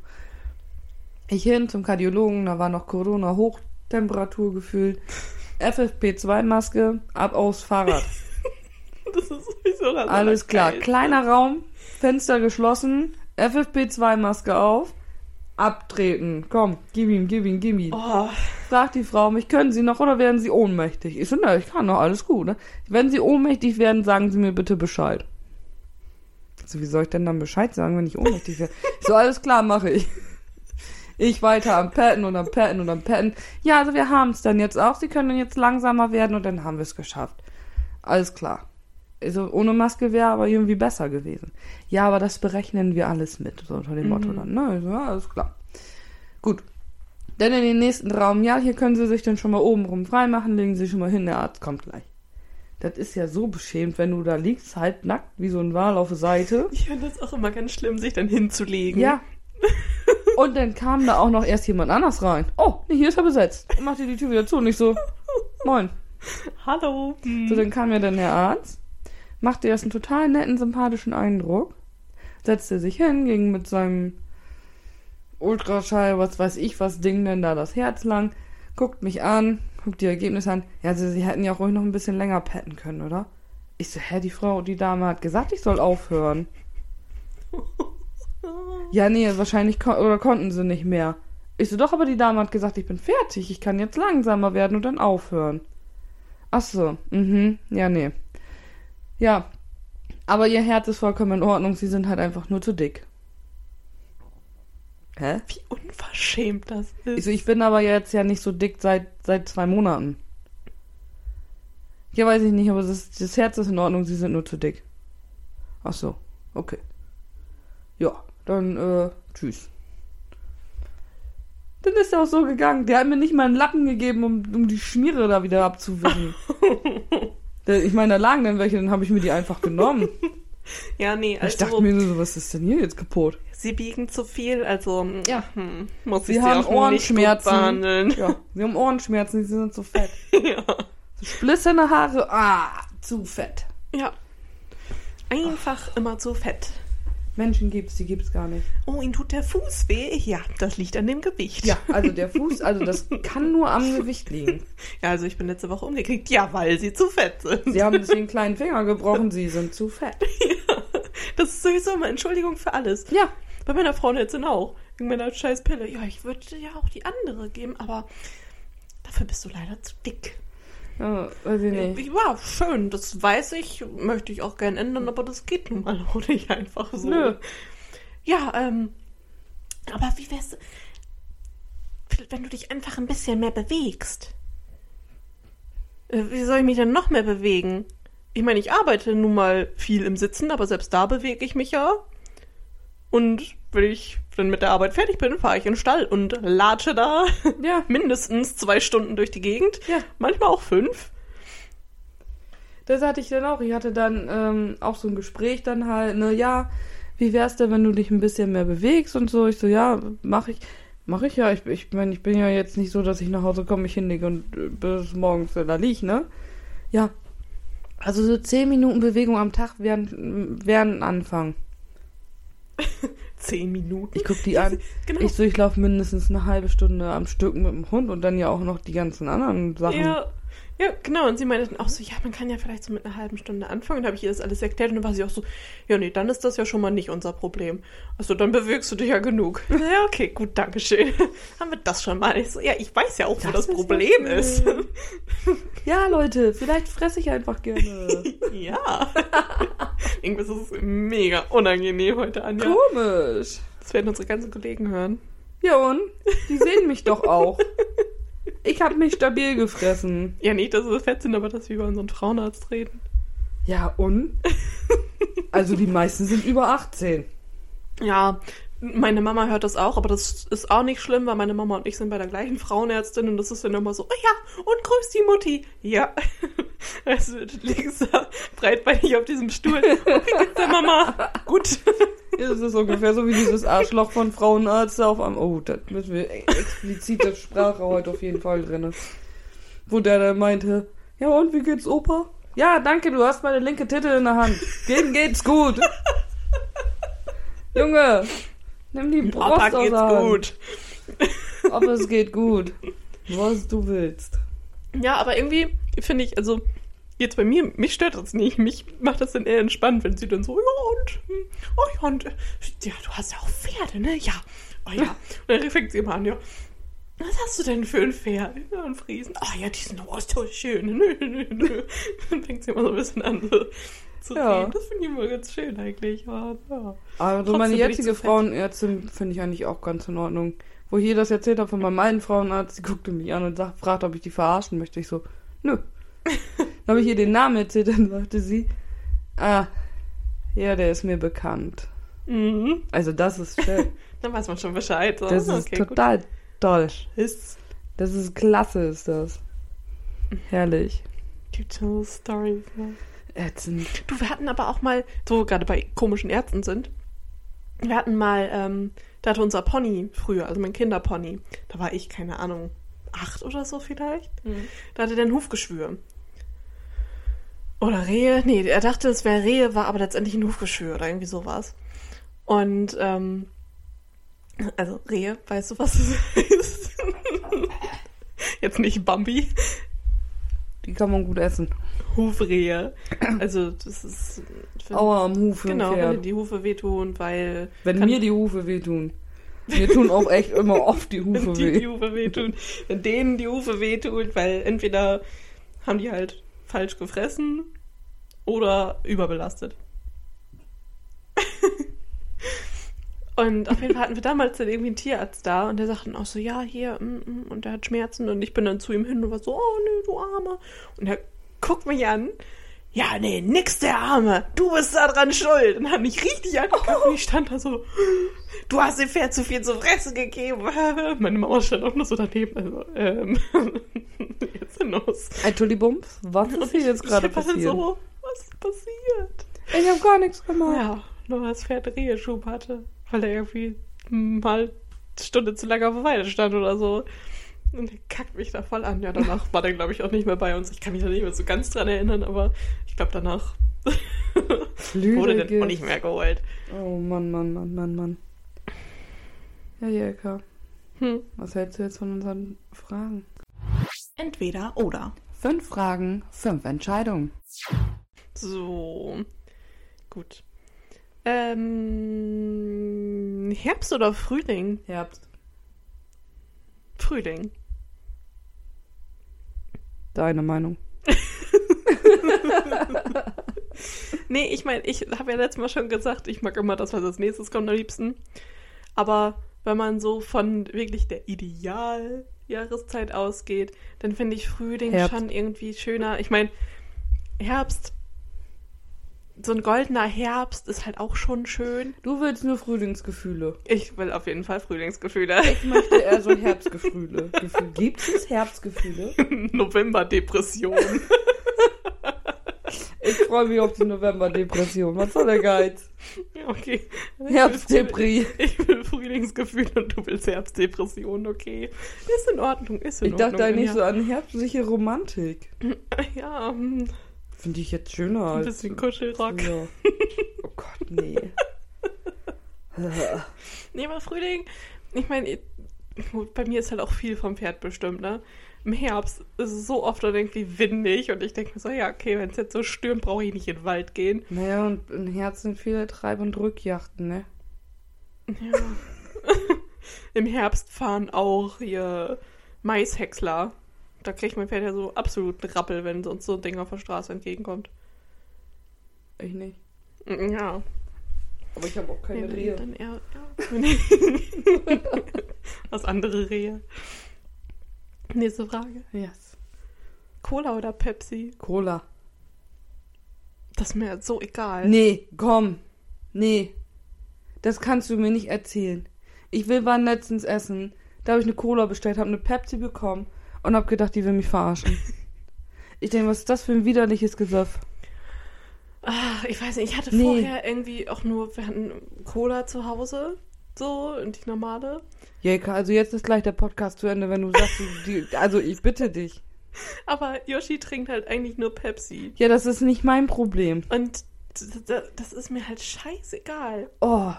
Ich hin zum Kardiologen, da war noch Corona Hochtemperatur gefühlt. [laughs] FFP2-Maske, ab aufs Fahrrad. [laughs] Das ist sowieso das Alles klar. Allergeilste. Kleiner Raum, Fenster geschlossen, FFP2-Maske auf, abtreten. Komm, gib ihm, gib ihm, gib ihm. Oh, Fragt die Frau mich, können Sie noch oder werden Sie ohnmächtig? Ich so, na, ich kann noch, alles gut. Ne? Wenn Sie ohnmächtig werden, sagen Sie mir bitte Bescheid. So, wie soll ich denn dann Bescheid sagen, wenn ich ohnmächtig werde? So, alles klar, mache ich. Ich weiter am Patten und am Patten und am Patten. Ja, also wir haben es dann jetzt auch. Sie können dann jetzt langsamer werden und dann haben wir es geschafft. Alles klar. Also ohne Maske wäre aber irgendwie besser gewesen. Ja, aber das berechnen wir alles mit, so unter dem Motto dann. Ne? Ich so, ja, alles klar. Gut. Dann in den nächsten Raum. Ja, hier können Sie sich dann schon mal oben rum freimachen. Legen Sie sich schon mal hin, der Arzt kommt gleich. Das ist ja so beschämt, wenn du da liegst, halb nackt, wie so ein Wal auf der Seite. ich finde das auch immer ganz schlimm, sich dann hinzulegen. Ja. [laughs] Und dann kam da auch noch erst jemand anders rein. Oh, nee, hier ist er besetzt. Und machte die Tür wieder zu und ich so, moin. Hallo. So, dann kam ja dann der Arzt, machte erst einen total netten, sympathischen Eindruck, setzte sich hin, ging mit seinem Ultraschall, was weiß ich was, Ding denn da das Herz lang, guckt mich an, Guck die Ergebnisse an. Ja, also sie hätten ja auch ruhig noch ein bisschen länger petten können, oder? Ich so, hä, die Frau, die Dame hat gesagt, ich soll aufhören. [laughs] Ja, nee, wahrscheinlich kon oder konnten sie nicht mehr. Ich so, doch, aber die Dame hat gesagt, ich bin fertig, ich kann jetzt langsamer werden und dann aufhören. Ach so, mhm, ja, nee. Ja, aber ihr Herz ist vollkommen in Ordnung, sie sind halt einfach nur zu dick. Hä? Wie unverschämt das ist. Ich so, ich bin aber jetzt ja nicht so dick seit, seit zwei Monaten. Ja, weiß ich nicht, aber das, das Herz ist in Ordnung, sie sind nur zu dick. Ach so, okay. Dann, äh, tschüss. Dann ist er auch so gegangen. Der hat mir nicht mal einen Lappen gegeben, um, um die Schmiere da wieder abzuwischen. [laughs] Ich meine, da lagen dann welche, dann habe ich mir die einfach genommen. [laughs] ja, nee, ich also dachte mir so, was ist denn hier jetzt kaputt? sie biegen zu viel, also Ja. hm, muss Sie ich haben sie auch nicht Ohrenschmerzen. behandeln. Ja, sie haben Ohrenschmerzen, sie sind so fett. [laughs] ja. So splissene Haare, ah, zu fett. ja. Einfach immer zu fett. Menschen gibt's, die gibt's gar nicht. Oh, ihm tut der Fuß weh. Ja, das liegt an dem Gewicht. Ja, also der Fuß, also das kann nur am Gewicht liegen. [laughs] Ja, also ich bin letzte Woche umgekriegt. Ja, weil sie zu fett sind. Sie haben sich einen [laughs] kleinen Finger gebrochen, sie sind zu fett. Das ist sowieso immer Entschuldigung für alles. Ja, Bei meiner Frau jetzt auch. Wegen meiner scheiß Pille. Ja, ich würde dir ja auch die andere geben, aber dafür bist du leider zu dick. Ja weiß ich nicht. Ja, schön, das weiß ich, möchte ich auch gern ändern, aber das geht nun mal [laughs] auch nicht einfach so. Nö. Ja, ähm, aber wie wär's, wenn du dich einfach ein bisschen mehr bewegst? Äh, Wie soll ich mich denn noch mehr bewegen? Ich meine, ich arbeite nun mal viel im Sitzen, aber selbst da bewege ich mich ja. Und wenn ich dann mit der Arbeit fertig bin, fahre ich in den Stall und latsche da Ja, [laughs] mindestens zwei Stunden durch die Gegend. Ja. Manchmal auch fünf. das hatte ich dann auch. Ich hatte dann ähm, auch so ein Gespräch dann halt, ne, ja, wie wär's denn, wenn du dich ein bisschen mehr bewegst und so. Ich so, ja, mach ich. Mach ich ja. Ich, ich meine, ich bin ja jetzt nicht so, dass ich nach Hause komme, mich hinlege und äh, bis morgens da lieg, ne? Ja. Also so zehn Minuten Bewegung am Tag wären, wären ein Anfang. [laughs] Zehn Minuten. Ich guck die an. Genau. Ich so, ich laufe mindestens eine halbe Stunde am Stück mit dem Hund und dann ja auch noch die ganzen anderen Sachen. Ja, ja, genau. Und sie meinte dann auch so, ja, man kann ja vielleicht so mit einer halben Stunde anfangen. Und habe ich ihr das alles erklärt. Und dann war sie auch so, ja, nee, dann ist das ja schon mal nicht unser Problem. Also dann bewegst du dich ja genug. [laughs] Ja, okay, gut, dankeschön. [laughs] Haben wir das schon mal. Ich so, ja, ich weiß ja auch, wo Das das, ist Problem ist. schön. Ja, Leute, vielleicht fresse ich einfach gerne. [laughs] ja. Irgendwas ist mega unangenehm heute, Anja. Komisch. Das werden unsere ganzen Kollegen hören. Ja und? Die sehen mich doch auch. Ich habe mich stabil gefressen. Ja, nicht, dass wir fett sind, aber dass wir über unseren Frauenarzt reden. Ja und? Also die meisten sind über 18. Ja, meine Mama hört das auch, aber das ist auch nicht schlimm, weil meine Mama und ich sind bei der gleichen Frauenärztin und das ist dann immer so, oh ja, und grüß die Mutti. Ja. [laughs] Also du liegst da breitbeinig auf diesem Stuhl. Wie geht's der Mama? Gut. [laughs] Das ist ungefähr so wie dieses Arschloch von Frauenarzt auf am. Oh, da müssen wir explizite Sprache heute auf jeden Fall drin. Wo der da meinte, ja und wie geht's Opa? Ja, danke, du hast meine linke Titte in der Hand. Dem geht's gut. [laughs] Junge, nimm die Brust aus geht's Hand. gut. Aber es geht gut. Was du willst. Ja, aber irgendwie finde ich, also jetzt bei mir, mich stört das nicht. Mich macht das dann eher entspannt, wenn sie dann so, ja und, hm, oh ja und, äh, ja, du hast ja auch Pferde, ne? Ja, oh ja. Und dann fängt sie immer an, ja, was hast du denn für ein Pferd? Ja, ein Friesen. Ah ja, die sind oh, so schön. Nö, nö, nö. Dann fängt sie immer so ein bisschen an so zu Ja. reden. Das finde ich immer ganz schön eigentlich. Ja, ja. Aber so meine jetzige. Frauenärztin finde ich eigentlich auch ganz in Ordnung. Wo ich ihr das erzählt habe von meinem alten Frauenarzt, die guckte mich an und sagt, fragt, ob ich die verarschen möchte. Ich so, nö. [laughs] Dann habe ich ihr den Namen erzählt, dann sagte sie, ah, ja, der ist mir bekannt. Mhm. Also das ist schön. [laughs] Dann weiß man schon Bescheid. So. Das ist okay, gut. total toll. Ist Das ist klasse, ist das. Herrlich. gibt so Stories. Ne? Ätzend. Du, wir hatten aber auch mal, so gerade bei komischen Ärzten sind, wir hatten mal, ähm, da hatte unser Pony früher, also mein Kinderpony, da war ich, keine Ahnung, acht oder so vielleicht, da hatte der ein Hufgeschwür. Oder Rehe, nee, er dachte, es wäre Rehe, war aber letztendlich ein Hufgeschwür oder irgendwie sowas. Und, ähm, also Rehe, weißt du, was es [laughs] ist? Jetzt nicht Bambi. Die kann man gut essen. Hufrehe. Also, das ist. Wenn, Aua am Hufe genau, wenn dir die Hufe wehtun, weil. Wenn mir die Hufe wehtun. Mir tun auch echt immer oft die [laughs] Hufe wenn weh. die Hufe wehtun, wenn denen die Hufe wehtun, weil entweder haben die halt falsch gefressen oder überbelastet. [laughs] und auf jeden Fall hatten wir damals dann irgendwie einen Tierarzt da und der sagte dann auch so, ja, hier, mm, mm, und der hat Schmerzen und ich bin dann zu ihm hin und war so, oh nö, du Arme. Und er guckt mich an, ja, nee, nix der Arme, du bist da dran schuld. Und hat mich richtig angeguckt und ich stand da so, du hast dem Pferd zu viel zu fressen gegeben. [laughs] Meine Mama stand auch nur so daneben. Also, ähm, [laughs] jetzt los. Entschuldigung, was ist hier jetzt gerade passiert? so, was ist passiert? Ich habe gar nichts gemacht. Ja, nur das Pferd Reheschub hatte, weil er irgendwie mal eine Stunde zu lange auf der Weide stand oder so. Und der kackt mich da voll an. Ja, danach war der, glaube ich, auch nicht mehr bei uns. Ich kann mich da nicht mehr so ganz dran erinnern, aber ich glaube, danach [laughs] wurde der auch nicht mehr geholt. Oh Mann, Mann, Mann, Mann, Mann. Ja, Jelka, Hm. was hältst du jetzt von unseren Fragen? Entweder oder. Fünf Fragen, fünf Entscheidungen. So. Gut. Ähm, Herbst oder Frühling? Herbst. Frühling. Deine Meinung. [laughs] Nee, ich meine, ich habe ja letztes Mal schon gesagt, ich mag immer das, was als nächstes kommt am liebsten. Aber wenn man so von wirklich der Idealjahreszeit ausgeht, dann finde ich Frühling Herbst. schon irgendwie schöner. Ich meine, Herbst, so ein goldener Herbst ist halt auch schon schön. Du willst nur Frühlingsgefühle. Ich will auf jeden Fall Frühlingsgefühle. Ich möchte eher so [laughs] Herbstgefühle. Gefühl. Gibt es Herbstgefühle? November-Depression. [laughs] Ich freue mich auf die November-Depression. Was soll der Geiz? ja, okay. Herbstdepri. Ich will Frühlingsgefühl und du willst Herbstdepression, okay. Ist in Ordnung, ist in Ich Ordnung. dachte eigentlich so an herbstliche Romantik. Ja, hm, Finde ich jetzt schöner ein als. bisschen Kuschelrock. Ja. [laughs] Oh Gott, nee. [laughs] Nee, aber Frühling, ich meine, bei mir ist halt auch viel vom Pferd bestimmt, ne? Im Herbst ist es so oft dann irgendwie windig und ich denke mir so, ja, okay, wenn es jetzt so stürmt, brauche ich nicht in den Wald gehen. naja, und im Herz sind viele Treib- und Rückjachten, ne? Ja. [laughs] Im Herbst fahren auch hier Maishäcksler. Da kriegt mein Pferd ja so absoluten Rappel, wenn sonst so ein Ding auf der Straße entgegenkommt. Ich nicht. Ja. Aber ich habe auch keine Nee, Rehe. Dann eher, ja. [laughs] Was andere Rehe. Nächste Frage. Yes. Cola oder Pepsi? Cola. Das ist mir jetzt so egal. Nee, komm. Nee. Das kannst du mir nicht erzählen. Ich will waren letztens essen. Da habe ich eine Cola bestellt, habe eine Pepsi bekommen und habe gedacht, die will mich verarschen. [laughs] ich denke, was ist das für ein widerliches Gesöff? Ah, ich weiß nicht, ich hatte Nee. vorher irgendwie auch nur, wir hatten Cola zu Hause. So, und die normale. Jelka, also jetzt ist gleich der Podcast zu Ende, wenn du sagst, du, die, also ich bitte dich. Aber Yoshi trinkt halt eigentlich nur Pepsi. Ja, das ist nicht mein Problem. Und das ist mir halt scheißegal. Oh.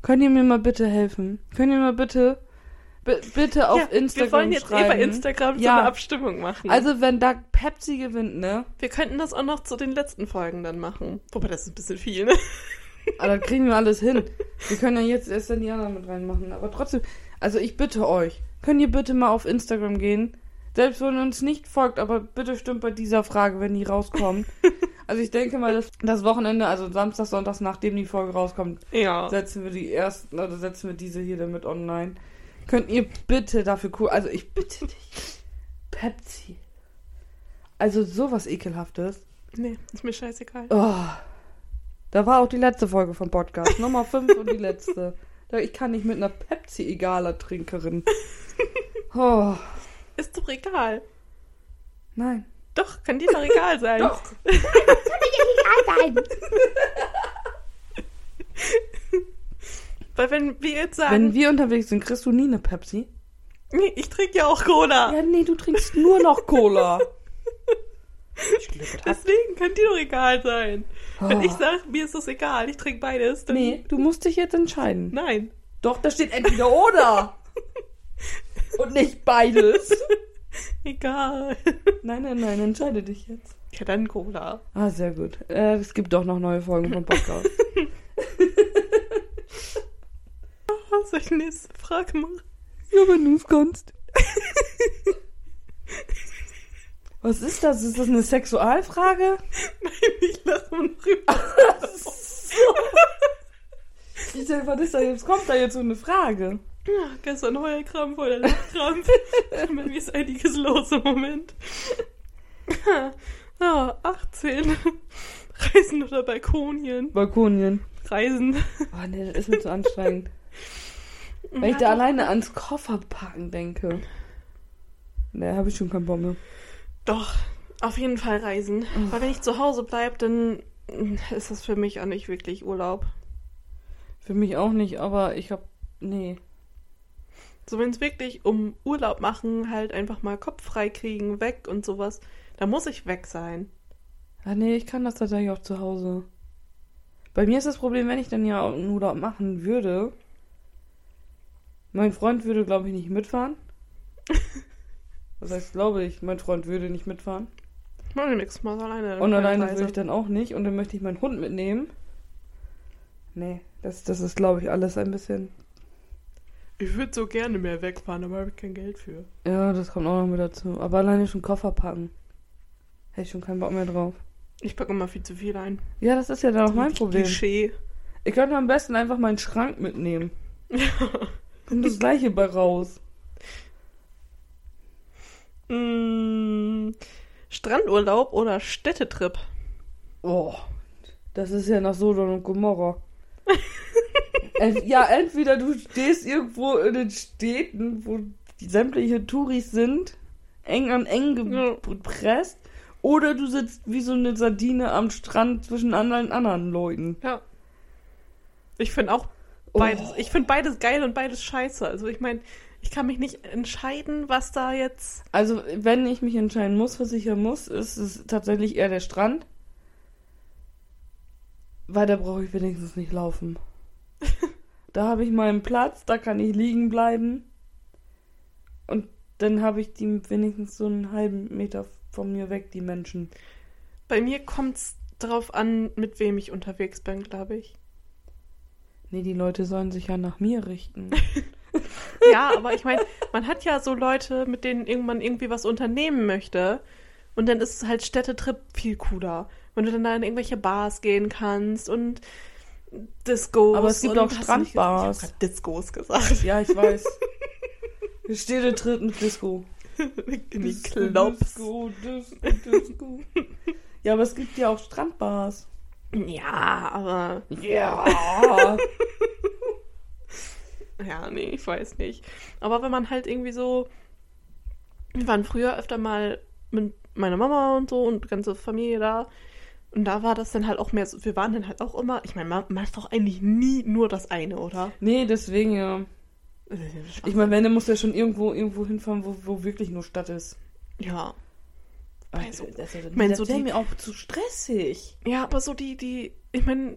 Könnt ihr mir mal bitte helfen? Könnt ihr mal bitte, bi- bitte auf ja, Instagram wir wollen jetzt schreiben? eh bei Instagram so Ja. eine Abstimmung machen. Also wenn da Pepsi gewinnt, ne? wir könnten das auch noch zu den letzten Folgen dann machen. Wobei, das ist ein bisschen viel, ne? Aber [laughs] dann kriegen wir alles hin. Wir können ja jetzt erst dann die anderen mit reinmachen. Aber trotzdem, also ich bitte euch, könnt ihr bitte mal auf Instagram gehen? Selbst wenn ihr uns nicht folgt, aber bitte stimmt bei dieser Frage, wenn die rauskommt. [laughs] also ich denke mal, dass das Wochenende, also Samstag, Sonntag, nachdem die Folge rauskommt, Ja. setzen wir die ersten, oder setzen wir diese hier damit online. Könnt ihr bitte dafür cool, also ich bitte dich. Pepsi. Also sowas ekelhaftes. Nee, ist mir scheißegal. Oh. Da war auch die letzte Folge vom Podcast. Nummer 5 und die letzte. Ich kann nicht mit einer Pepsi-egaler Trinkerin. [laughs] Oh. Ist doch egal. Nein. Doch, kann dir doch egal sein. Doch. [laughs] [laughs] Weil wenn wir jetzt sagen, Wenn wir unterwegs sind, kriegst du nie eine Pepsi? nee, ich trinke ja auch Cola. Ja, nee, du trinkst nur noch Cola. [laughs] Deswegen kann dir doch egal sein. Wenn Oh. ich sag, mir ist das egal, ich trinke beides, dann Nee, du musst dich jetzt entscheiden. nein. Doch, da steht entweder oder. [laughs] Und nicht beides. [laughs] Egal. Nein, nein, nein, entscheide dich jetzt. Ja, dann Cola. Ah, sehr gut. Äh, es gibt doch noch neue Folgen vom Podcast. Was soll ich die nächste Frage machen? ja, wenn du es kannst. Was ist das? Ist das eine Sexualfrage? Nein, ich lache nur noch über. Ich dachte, was ist da jetzt? Kommt da jetzt so eine Frage? Ja, gestern Heulkrampf oder Lachkrampf. Bei mir ist einiges los im Moment. Ja, 18. Reisen oder Balkonien. Balkonien. Reisen. Oh nee, das ist mir zu anstrengend. Wenn ich Ja, da alleine ans Kofferpacken denke. Ne, habe ich schon keinen Bock mehr. Doch, auf jeden Fall reisen. Weil wenn ich zu Hause bleibe, dann ist das für mich auch nicht wirklich Urlaub. Für mich auch nicht, aber ich hab. Nee. So, wenn es wirklich um Urlaub machen, halt einfach mal Kopf frei kriegen, weg und sowas, da muss ich weg sein. Ah, nee, ich kann das tatsächlich auch zu Hause. Bei mir ist das Problem, wenn ich dann ja einen Urlaub machen würde. Mein Freund würde, glaube ich, nicht mitfahren. [laughs] Das heißt, glaube ich, mein Freund würde nicht mitfahren. Mach ich nichts mal alleine. Und alleine würde ich dann auch nicht. Und dann möchte ich meinen Hund mitnehmen. Nee, das, das ist, glaube ich, alles ein bisschen. Ich würde so gerne mehr wegfahren, aber habe ich kein Geld für. Ja, das kommt auch noch mit dazu. Aber alleine schon Koffer packen. Hätte ich schon keinen Bock mehr drauf. Ich packe immer viel zu viel ein. Ja, das ist ja dann auch mein Problem. Klischee. Ich könnte am besten einfach meinen Schrank mitnehmen. [laughs] Kommt das gleiche bei raus. Mm, Strandurlaub oder Städtetrip? Oh, das ist ja nach Sodom und Gomorra. [laughs] Ent- ja, entweder du stehst irgendwo in den Städten, wo die sämtliche Touris sind, eng an eng Ja. gepresst, oder du sitzt wie so eine Sardine am Strand zwischen anderen anderen Leuten. Ja. Ich finde auch Oh. beides. Ich finde beides geil und beides scheiße. Also ich meine, ich kann mich nicht entscheiden, was da jetzt. Also, wenn ich mich entscheiden muss, was ich hier muss, ist es tatsächlich eher der Strand. Weil da brauche ich wenigstens nicht laufen. [laughs] da habe ich meinen Platz, da kann ich liegen bleiben. Und dann habe ich die wenigstens so einen halben Meter von mir weg, die Menschen. Bei mir kommt es darauf an, mit wem ich unterwegs bin, glaube ich. Nee, die Leute sollen sich ja nach mir richten. [laughs] Ja, aber ich meine, man hat ja so Leute, mit denen irgendwann irgendwie was unternehmen möchte. Und dann ist halt Städtetrip viel cooler. Wenn du dann da in irgendwelche Bars gehen kannst und Discos. Aber es gibt auch du nicht- Strandbars. Ich Discos gesagt. ja, ich weiß. [laughs] Tritt mit Disco. in die Clubs. Disco, Disco, Disco. ja, aber es gibt ja auch Strandbars. Ja, aber. Ja. [laughs] Ja, nee, ich weiß nicht. Aber wenn man halt irgendwie so. Wir waren früher öfter mal mit meiner Mama und so und ganze Familie da. Und da war das dann halt auch mehr so. Wir waren dann halt auch immer. Ich meine, man macht doch eigentlich nie nur das eine, oder? nee, deswegen ja. Ich meine, wenn, dann muss der schon irgendwo, irgendwo hinfahren, wo, wo wirklich nur Stadt ist. Ja. Also, Also, das, das, mein, das so wäre die- mir auch zu stressig. Ja, aber so die, die. Ich meine.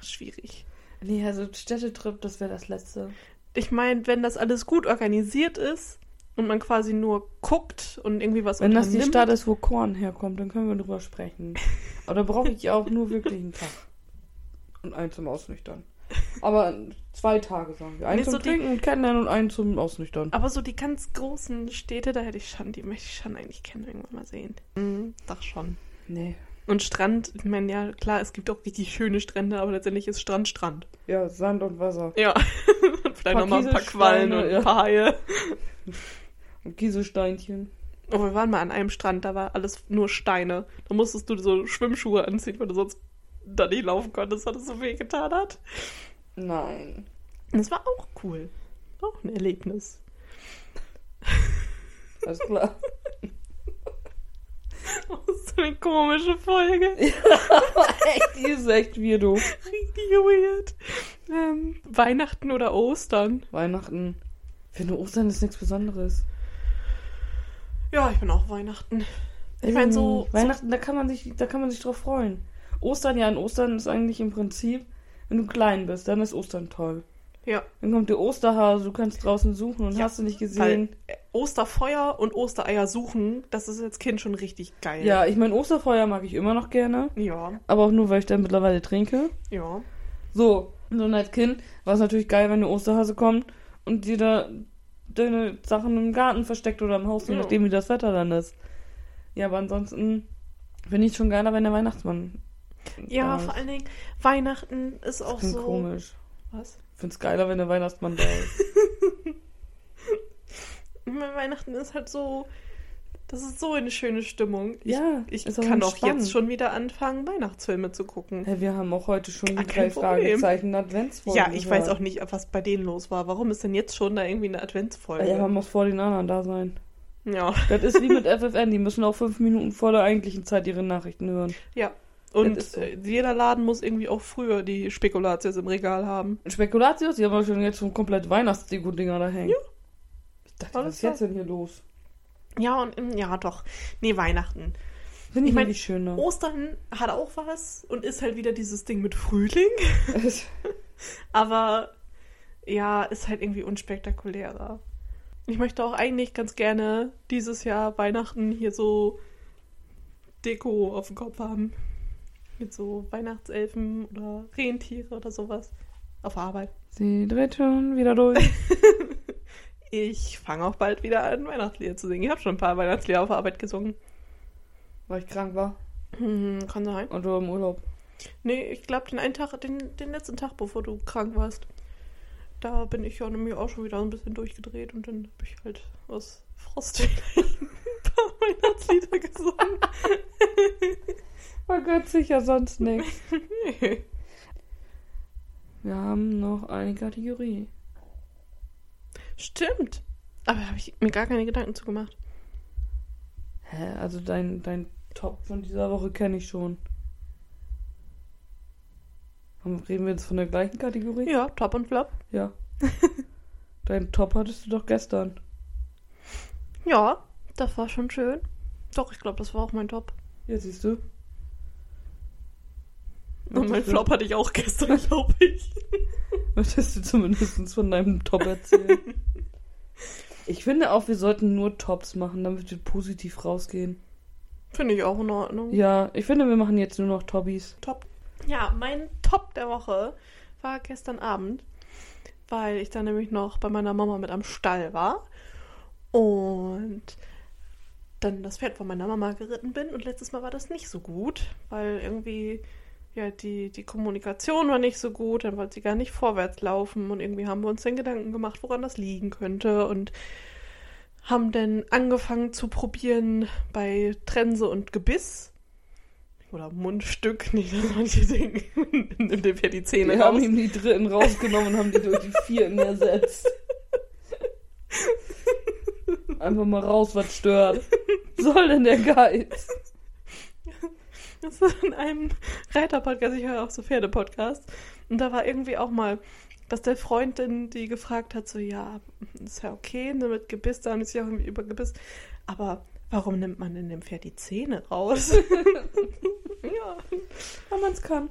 Schwierig. Nee, also Städtetrip, das wäre das Letzte. Ich meine, wenn das alles gut organisiert ist und man quasi nur guckt und irgendwie was Wenn das die Stadt ist, wo Korn herkommt, dann können wir drüber sprechen. Aber da brauche ich auch nur wirklich einen Tag. Und einen zum Ausnüchtern. Aber zwei Tage, sagen wir. Einen Nee, zum so die- Trinken und Kennenlernen und einen zum Ausnüchtern. Aber so die ganz großen Städte, da hätte ich schon, die möchte ich schon eigentlich kennen, irgendwann mal sehen. Mhm, doch schon. Nee. Und Strand, ich meine, ja, klar, es gibt auch richtig schöne Strände, aber letztendlich ist Strand Strand. Ja, Sand und Wasser. Ja. [laughs] Und Vielleicht nochmal ein paar Quallen Kieselsteine, und ja. ein paar Haie. Und Kieselsteinchen. Oh, wir waren mal an einem Strand, da war alles nur Steine. Da musstest du so Schwimmschuhe anziehen, weil du sonst da nicht laufen konntest, weil es so weh getan hat. Nein. Das war auch cool. Auch ein Erlebnis. Alles klar. [laughs] Das ist so eine komische Folge. [laughs] echt, die ist echt weirdo. Richtig weird. Ähm, Weihnachten oder Ostern? Weihnachten. Ich finde, Ostern ist nichts Besonderes. Ja, ich bin auch Weihnachten. Ich meine, so, Weihnachten, da kann man sich, da kann man sich drauf freuen. Ostern, ja, an Ostern ist eigentlich im Prinzip, wenn du klein bist, dann ist Ostern toll. Ja. Dann kommt der Osterhase, du kannst draußen suchen und Ja, hast du nicht gesehen. äh, Osterfeuer und Ostereier suchen, das ist als Kind schon richtig geil. Ja, ich mein Osterfeuer mag ich immer noch gerne. Ja, Aber auch nur, weil ich dann mittlerweile trinke. ja. So, so und als Kind war es natürlich geil, wenn der Osterhase kommt und dir da deine Sachen im Garten versteckt oder im Haus, je Ja. nachdem wie das Wetter dann ist. Ja, aber ansonsten finde ich schon geiler, wenn der Weihnachtsmann. Ja, vor allen Dingen, Weihnachten ist auch so. komisch. Was? Ich finde es geiler, wenn der Weihnachtsmann da ist. [laughs] Mein Weihnachten ist halt so. Das ist so eine schöne Stimmung. Ich, Ja, ich auch kann auch jetzt schon wieder anfangen, Weihnachtsfilme zu gucken. Hey, wir haben auch heute schon die drei Problem. Fragezeichen Adventsfolgen. Ja, ich weiß gehört. auch nicht, was bei denen los war. Warum ist denn jetzt schon da irgendwie eine Adventsfolge? Ja, man muss vor den anderen da sein. ja. Das ist wie mit [laughs] FFN, die müssen auch fünf Minuten vor der eigentlichen Zeit ihre Nachrichten hören. ja. Und so. jeder Laden muss irgendwie auch früher die Spekulatius im Regal haben. Spekulatius, die haben aber schon jetzt schon komplett Weihnachtsdeko-Dinger da hängen. Ja. Ich dachte, was ist jetzt denn hier los? Ja, und ja, doch. Nee, Weihnachten. Finde ich, Ich mein, wirklich schöner. Ostern hat auch was und ist halt wieder dieses Ding mit Frühling. [laughs] Aber ja, ist halt irgendwie unspektakulärer. Ich möchte auch eigentlich ganz gerne dieses Jahr Weihnachten hier so Deko auf dem Kopf haben. Mit so Weihnachtselfen oder Rentiere oder sowas. Auf Arbeit. Sie dreht schon wieder durch. [laughs] Ich fange auch bald wieder an, Weihnachtslieder zu singen. Ich habe schon ein paar Weihnachtslieder auf Arbeit gesungen. Weil ich krank war. Hm, kann sein. Und du im Urlaub. Nee, ich glaube, den einen Tag, den, den letzten Tag, bevor du krank warst, da bin ich ja nämlich auch schon wieder ein bisschen durchgedreht und dann habe ich halt aus Frost [laughs] ein paar Weihnachtslieder gesungen. [laughs] Man gönnt sich ja sonst nichts. [laughs] Wir haben noch eine Kategorie. Stimmt. Aber da habe ich mir gar keine Gedanken zu gemacht. Hä? Also dein, dein Top von dieser Woche kenne ich schon. Reden wir jetzt von der gleichen Kategorie? Ja, Top und Flop. Ja. [laughs] Dein Top hattest du doch gestern. Ja, das war schon schön. Doch, ich glaube, das war auch mein Top. Ja, siehst du. Und mein Flop hatte ich auch gestern, [laughs] glaube ich. Möchtest du zumindest von deinem Top erzählen? Ich finde auch, wir sollten nur Tops machen, damit wir positiv rausgehen. Finde ich auch in Ordnung. Ja, ich finde, wir machen jetzt nur noch Tobbys. Top. Ja, mein Top der Woche war gestern Abend, weil ich dann nämlich noch bei meiner Mama mit am Stall war und dann das Pferd von meiner Mama geritten bin und letztes Mal war das nicht so gut, weil irgendwie ja die, die Kommunikation war nicht so gut, dann wollte sie gar nicht vorwärts laufen und irgendwie haben wir uns dann Gedanken gemacht, woran das liegen könnte und haben dann angefangen zu probieren bei Trense und Gebiss oder Mundstück, [laughs] nicht, dass manche denken, [laughs] nimmt dem die Zähne Wir haben ihm die dritten rausgenommen und haben die durch die vierten ersetzt. [laughs] Einfach mal raus, was stört. Soll denn der Geiz? Das war in einem Reiter-Podcast, ich höre auch so Pferde-Podcast. Und da war irgendwie auch mal, dass der Freundin, die gefragt hat, so, ja, ist ja okay, ne, mit Gebiss, da haben die sich auch irgendwie über Gebiss. Aber warum nimmt man denn dem Pferd die Zähne raus? [laughs] ja, Wenn man es kann.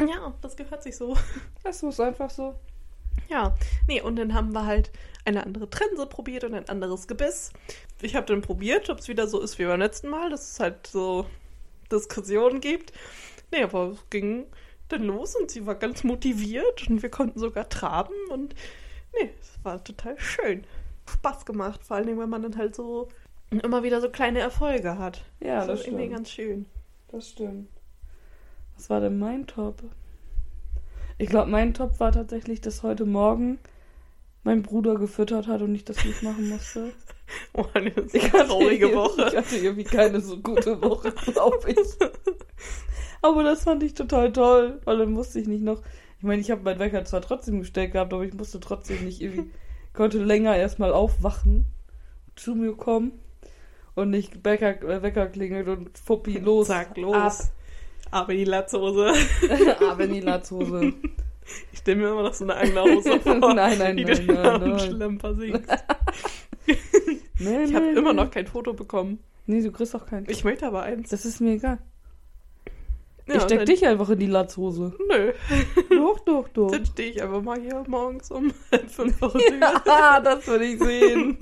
ja, das gehört sich so. Das ist einfach so. Ja, nee, und dann haben wir halt eine andere Trense probiert und ein anderes Gebiss. Ich habe dann probiert, ob es wieder so ist wie beim letzten Mal, dass es halt so Diskussionen gibt. Nee, aber es ging dann los und sie war ganz motiviert und wir konnten sogar traben und nee, es war total schön. Spaß gemacht, vor allen Dingen, wenn man dann halt so immer wieder so kleine Erfolge hat. Ja, das ist irgendwie stimmt. ganz schön. Das stimmt. Was war denn mein Top? Ich glaube, mein Top war tatsächlich, dass heute Morgen mein Bruder gefüttert hat und nicht, ich es machen musste. [laughs] Oh, eine so Ich hatte traurige irgendwie- Woche. Ich hatte irgendwie keine so gute Woche, glaube ich. Aber das fand ich total toll, weil dann musste ich nicht noch. Ich meine, ich habe meinen Wecker zwar trotzdem gestellt gehabt, aber ich musste trotzdem nicht irgendwie. konnte länger erstmal aufwachen, zu mir kommen und nicht Bäcker, äh, Wecker klingelt und Fuppi los. Sag los. Ab. Aber die Latzhose. [laughs] Aber die Latzhose. Ich stelle mir immer noch so eine eigene Hose [laughs] vor. Nein, nein, wie nein, du nein, nein. Schlemper singst. [laughs] [laughs] Nee, Ich habe nee, immer nee. noch kein Foto bekommen. Nee, du kriegst auch keinen. Ich möchte aber eins. Das ist mir egal. Ja, ich steck dann- dich einfach in die Latzhose. Nö. [laughs] doch, doch, doch. Dann stehe ich einfach mal hier morgens um fünf [laughs] Tür. Ja, das will ich sehen.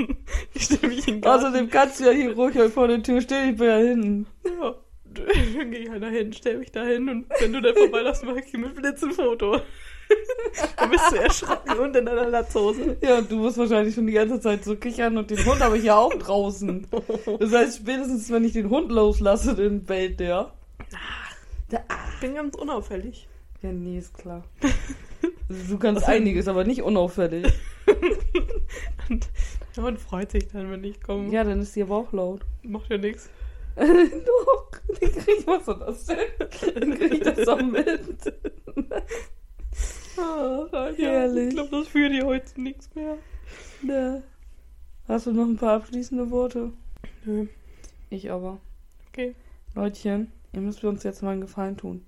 Ich stelle mich in. Außerdem kannst du ja hier ruhig vor der Tür stehen, ich bin ja hinten. Ja. Dann gehe ich halt dahin, stell mich dahin und wenn du dann vorbeiläufst, mache ich mit Blitz ein Foto. [laughs] Dann bist du erschrocken und in deiner Latzhose. Ja, und du musst wahrscheinlich schon die ganze Zeit so kichern und den Hund habe ich ja auch draußen. [laughs] Das heißt, spätestens wenn ich den Hund loslasse, dann bellt der. Ich bin ganz unauffällig. Ja, nee, ist klar. [laughs] Du kannst einiges, aber nicht unauffällig. Und der Hund freut sich dann, wenn ich komme. Ja, dann ist die aber auch laut. Macht ja nichts. Doch, den krieg ich, was soll das denn? Dann krieg ich das doch mit. Ja, Herrlich. Ich glaube, das führt dir heute nichts mehr. Ne. Hast du noch ein paar abschließende Worte? Nö. Ich aber. Okay. Leutchen, ihr müsst uns jetzt mal einen Gefallen tun.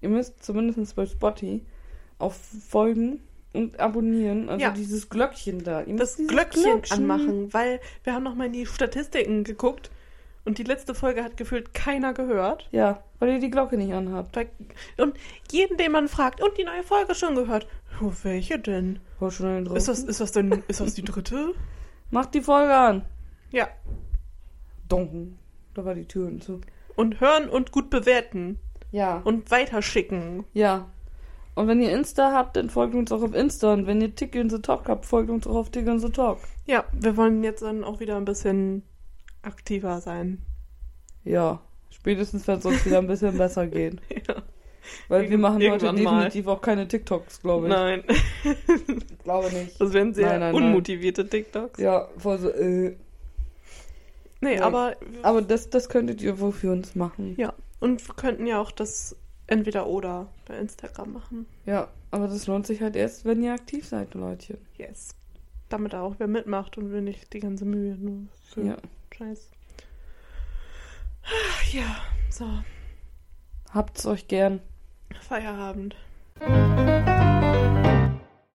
Ihr müsst zumindest bei Spotty auf Folgen und abonnieren, also Ja. dieses Glöckchen da. Ihr Das müsst dieses Glöckchen anmachen, weil wir haben noch mal in die Statistiken geguckt und die letzte Folge hat gefühlt keiner gehört. Ja, weil ihr die Glocke nicht anhabt. Und jeden, den man fragt, und die neue Folge schon gehört. Oh, welche denn? War schon einen drauf. Ist das, ist das denn, ist das die dritte? [laughs] Macht die Folge an. Ja. Donken. Da war die Tür und so. Und hören und gut bewerten. Ja. Und weiterschicken. Ja. Und wenn ihr Insta habt, dann folgt uns auch auf Insta. Und wenn ihr Tick in the Talk habt, folgt uns auch auf Tick in the Talk. Ja, wir wollen jetzt dann auch wieder ein bisschen aktiver sein. Ja. Spätestens, wenn es uns wieder ein bisschen besser [laughs] geht. Ja. Weil wir machen heute Irgendwann mal. definitiv auch keine TikToks, glaube ich. Nein, Glaube nicht. das wären sehr Nein, nein, nein. unmotivierte TikToks. Ja, voll so, äh. Nee, aber Aber das, das könntet ihr wohl für uns machen. ja. Und wir könnten ja auch das entweder oder bei Instagram machen. Ja, aber das lohnt sich halt erst, wenn ihr aktiv seid, Leute. Yes. Damit da auch wer mitmacht und wir nicht die ganze Mühe nur für Ja. Scheiß. Ja, so. Habt's euch gern. Feierabend.